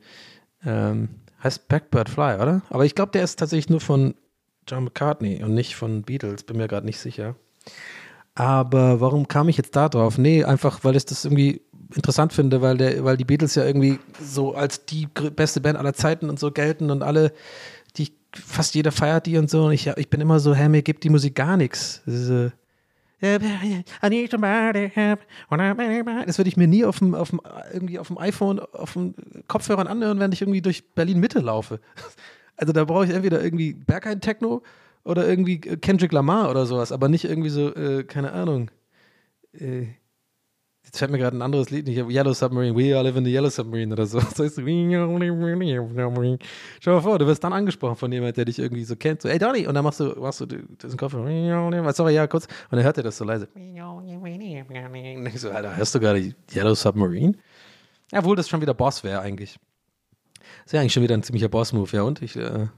Ähm, heißt Blackbird Fly, oder? Aber ich glaube, der ist tatsächlich nur von John McCartney und nicht von Beatles, bin mir gerade nicht sicher. Aber warum kam ich jetzt da drauf? Nee, einfach, weil ich das irgendwie interessant finde, weil, der, weil die Beatles ja irgendwie so als die beste Band aller Zeiten und so gelten und alle, die fast jeder feiert die und so. Und ich, ich bin immer so, hä, mir gibt die Musik gar nichts. Das würde ich mir nie auf dem, auf dem, irgendwie auf dem iPhone, auf dem Kopfhörern anhören, wenn ich irgendwie durch Berlin Mitte laufe. Also da brauche ich entweder irgendwie Berghain Techno oder irgendwie Kendrick Lamar oder sowas, aber nicht irgendwie so, äh, keine Ahnung. Äh, jetzt fällt mir gerade ein anderes Lied nicht, Yellow Submarine, We All Live in the Yellow Submarine oder so. dir mal vor, du wirst dann angesprochen von jemand, der dich irgendwie so kennt, so, ey Donny, und dann machst du, machst du diesen Kopfhörer, sorry, ja, kurz, und dann hört er das so leise. Und ich so, Alter, hörst du gerade Yellow Submarine? Ja, wohl das schon wieder Boss wäre eigentlich. Das wäre eigentlich schon wieder ein ziemlicher Boss-Move, ja, und ich, äh,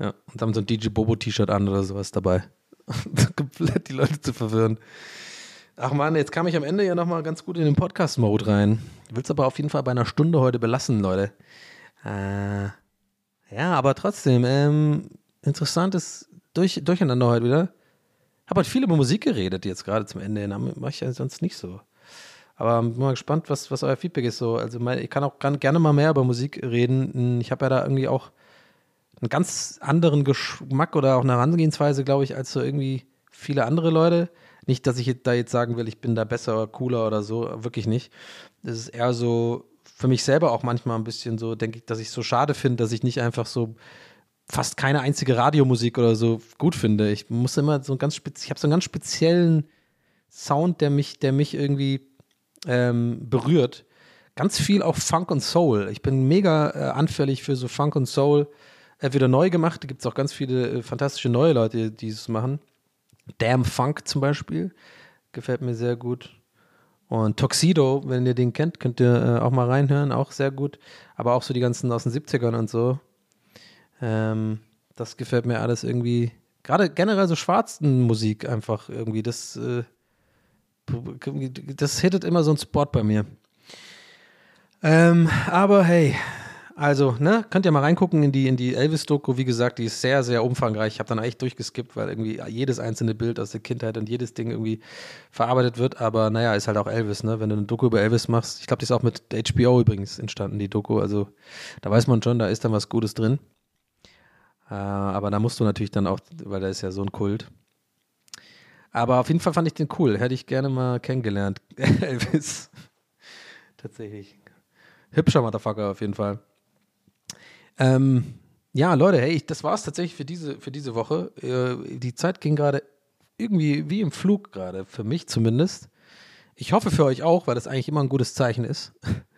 ja, und haben so ein DJ Bobo-T-Shirt an oder sowas dabei. Komplett die Leute zu verwirren. Ach man, jetzt kam ich am Ende ja nochmal ganz gut in den Podcast-Mode rein. Will's aber auf jeden Fall bei einer Stunde heute belassen, Leute. Äh, ja, aber trotzdem, ähm, interessantes Durch Durcheinander heute wieder. Habe halt viel über Musik geredet jetzt gerade zum Ende. Mache ich ja sonst nicht so. Aber bin mal gespannt, was, was euer Feedback ist. So. Also ich kann auch gerne mal mehr über Musik reden. Ich habe ja da irgendwie auch einen ganz anderen Geschmack oder auch eine Herangehensweise, glaube ich, als so irgendwie viele andere Leute. Nicht, dass ich da jetzt sagen will, ich bin da besser oder cooler oder so, wirklich nicht. Das ist eher so für mich selber auch manchmal ein bisschen so, denke ich, dass ich so schade finde, dass ich nicht einfach so fast keine einzige Radiomusik oder so gut finde. Ich muss immer so ganz ich habe so einen ganz speziellen Sound, der mich, der mich irgendwie ähm, berührt. Ganz viel auch Funk und Soul. Ich bin mega äh, anfällig für so Funk und Soul äh, wieder neu gemacht. Da gibt es auch ganz viele äh, fantastische neue Leute, die es machen. Damn Funk zum Beispiel. Gefällt mir sehr gut. Und Tuxedo, wenn ihr den kennt, könnt ihr äh, auch mal reinhören, auch sehr gut. Aber auch so die ganzen aus den 70ern und so. Ähm, das gefällt mir alles irgendwie. Gerade generell so schwarzen Musik einfach irgendwie. Das, äh, das hittet immer so ein Spot bei mir. Ähm, aber hey, also, ne, könnt ihr mal reingucken in die, in die Elvis-Doku. Wie gesagt, die ist sehr, sehr umfangreich. Ich habe dann echt durchgeskippt, weil irgendwie jedes einzelne Bild aus der Kindheit und jedes Ding irgendwie verarbeitet wird. Aber naja, ist halt auch Elvis, ne? Wenn du eine Doku über Elvis machst. Ich glaube, die ist auch mit HBO übrigens entstanden, die Doku. Also, da weiß man schon, da ist dann was Gutes drin. Äh, aber da musst du natürlich dann auch, weil da ist ja so ein Kult. Aber auf jeden Fall fand ich den cool. Hätte ich gerne mal kennengelernt. Elvis. Tatsächlich. Hübscher Motherfucker auf jeden Fall. Ähm, ja, Leute, hey, das war es tatsächlich für diese, für diese Woche. Äh, die Zeit ging gerade irgendwie wie im Flug gerade, für mich zumindest. Ich hoffe für euch auch, weil das eigentlich immer ein gutes Zeichen ist,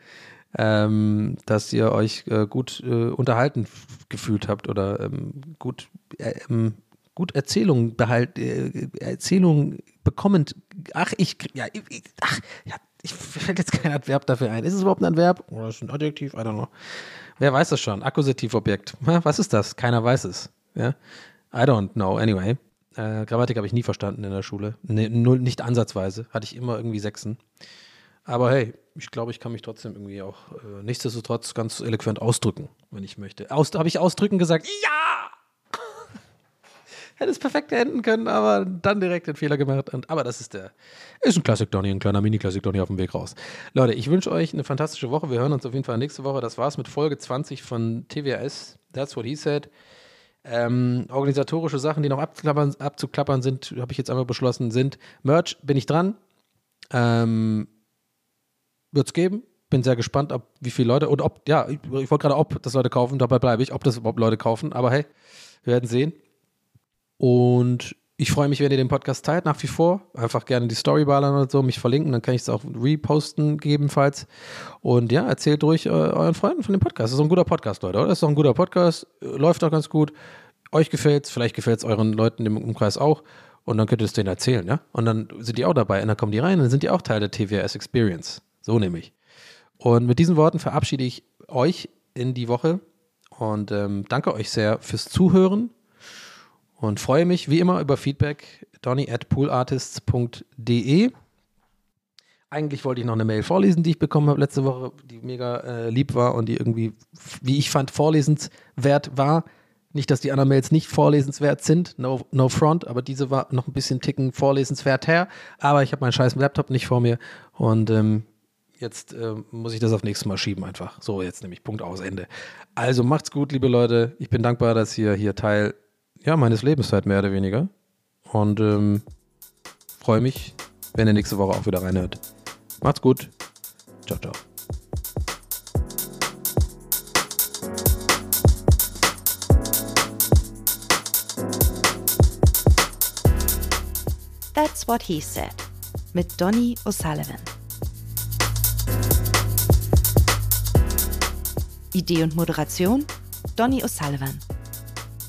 ähm, dass ihr euch äh, gut äh, unterhalten gefühlt habt oder ähm, gut, äh, ähm, gut Erzählungen behalt, äh, Erzählungen bekommend. Ach, ich, ja, ich, ach, ja, ich fällt jetzt kein Adverb dafür ein. Ist es überhaupt ein Adverb? Oder ist es ein Adjektiv? I don't know. Wer weiß das schon? Akkusativobjekt. Was ist das? Keiner weiß es. Ja? I don't know. Anyway. Äh, Grammatik habe ich nie verstanden in der Schule. Nee, null, nicht ansatzweise. Hatte ich immer irgendwie Sechsen. Aber hey, ich glaube, ich kann mich trotzdem irgendwie auch äh, nichtsdestotrotz ganz eloquent ausdrücken, wenn ich möchte. Aus, habe ich ausdrücken gesagt? Ja! Hätte es perfekt enden können, aber dann direkt den Fehler gemacht. Und, aber das ist der, ist ein Classic Donny, ein kleiner Mini-Classic Donny auf dem Weg raus. Leute, ich wünsche euch eine fantastische Woche. Wir hören uns auf jeden Fall nächste Woche. Das war's mit Folge 20 von TWS. That's what he said. Ähm, organisatorische Sachen, die noch abzuklappern, sind, habe ich jetzt einfach beschlossen, sind Merch, bin ich dran. Ähm, Wird es geben. Bin sehr gespannt, ob wie viele Leute und ob, ja, ich, ich wollte gerade, ob das Leute kaufen, dabei bleibe ich, ob das überhaupt Leute kaufen, aber hey, wir werden sehen. Und ich freue mich, wenn ihr den Podcast teilt, nach wie vor. Einfach gerne die Story ballern oder so, mich verlinken, dann kann ich es auch reposten, gegebenenfalls. Und ja, erzählt ruhig äh, euren Freunden von dem Podcast. Das ist ein guter Podcast, Leute, oder? Das ist doch ein guter Podcast, läuft auch ganz gut. Euch gefällt's, vielleicht gefällt es euren Leuten im Umkreis auch. Und dann könnt ihr es denen erzählen, ja? Und dann sind die auch dabei und dann kommen die rein und dann sind die auch Teil der TWS Experience. So nämlich. Und mit diesen Worten verabschiede ich euch in die Woche und ähm, danke euch sehr fürs Zuhören und freue mich wie immer über Feedback. Donny at poolartists.de. Eigentlich wollte ich noch eine Mail vorlesen, die ich bekommen habe letzte Woche, die mega äh, lieb war und die irgendwie, wie ich fand, vorlesenswert war. Nicht, dass die anderen Mails nicht vorlesenswert sind, no, no front, aber diese war noch ein bisschen ticken vorlesenswert her. Aber ich habe meinen scheiß Laptop nicht vor mir und ähm, jetzt äh, muss ich das auf nächstes Mal schieben einfach. So, jetzt nämlich Punkt aus Ende. Also macht's gut, liebe Leute. Ich bin dankbar, dass ihr hier Teil ja, meines Lebens seid, mehr oder weniger. Und ähm, freue mich, wenn ihr nächste Woche auch wieder reinhört. Macht's gut. Ciao, ciao. That's What He Said mit Donny O'Sullivan. Idee und Moderation Donny O'Sullivan.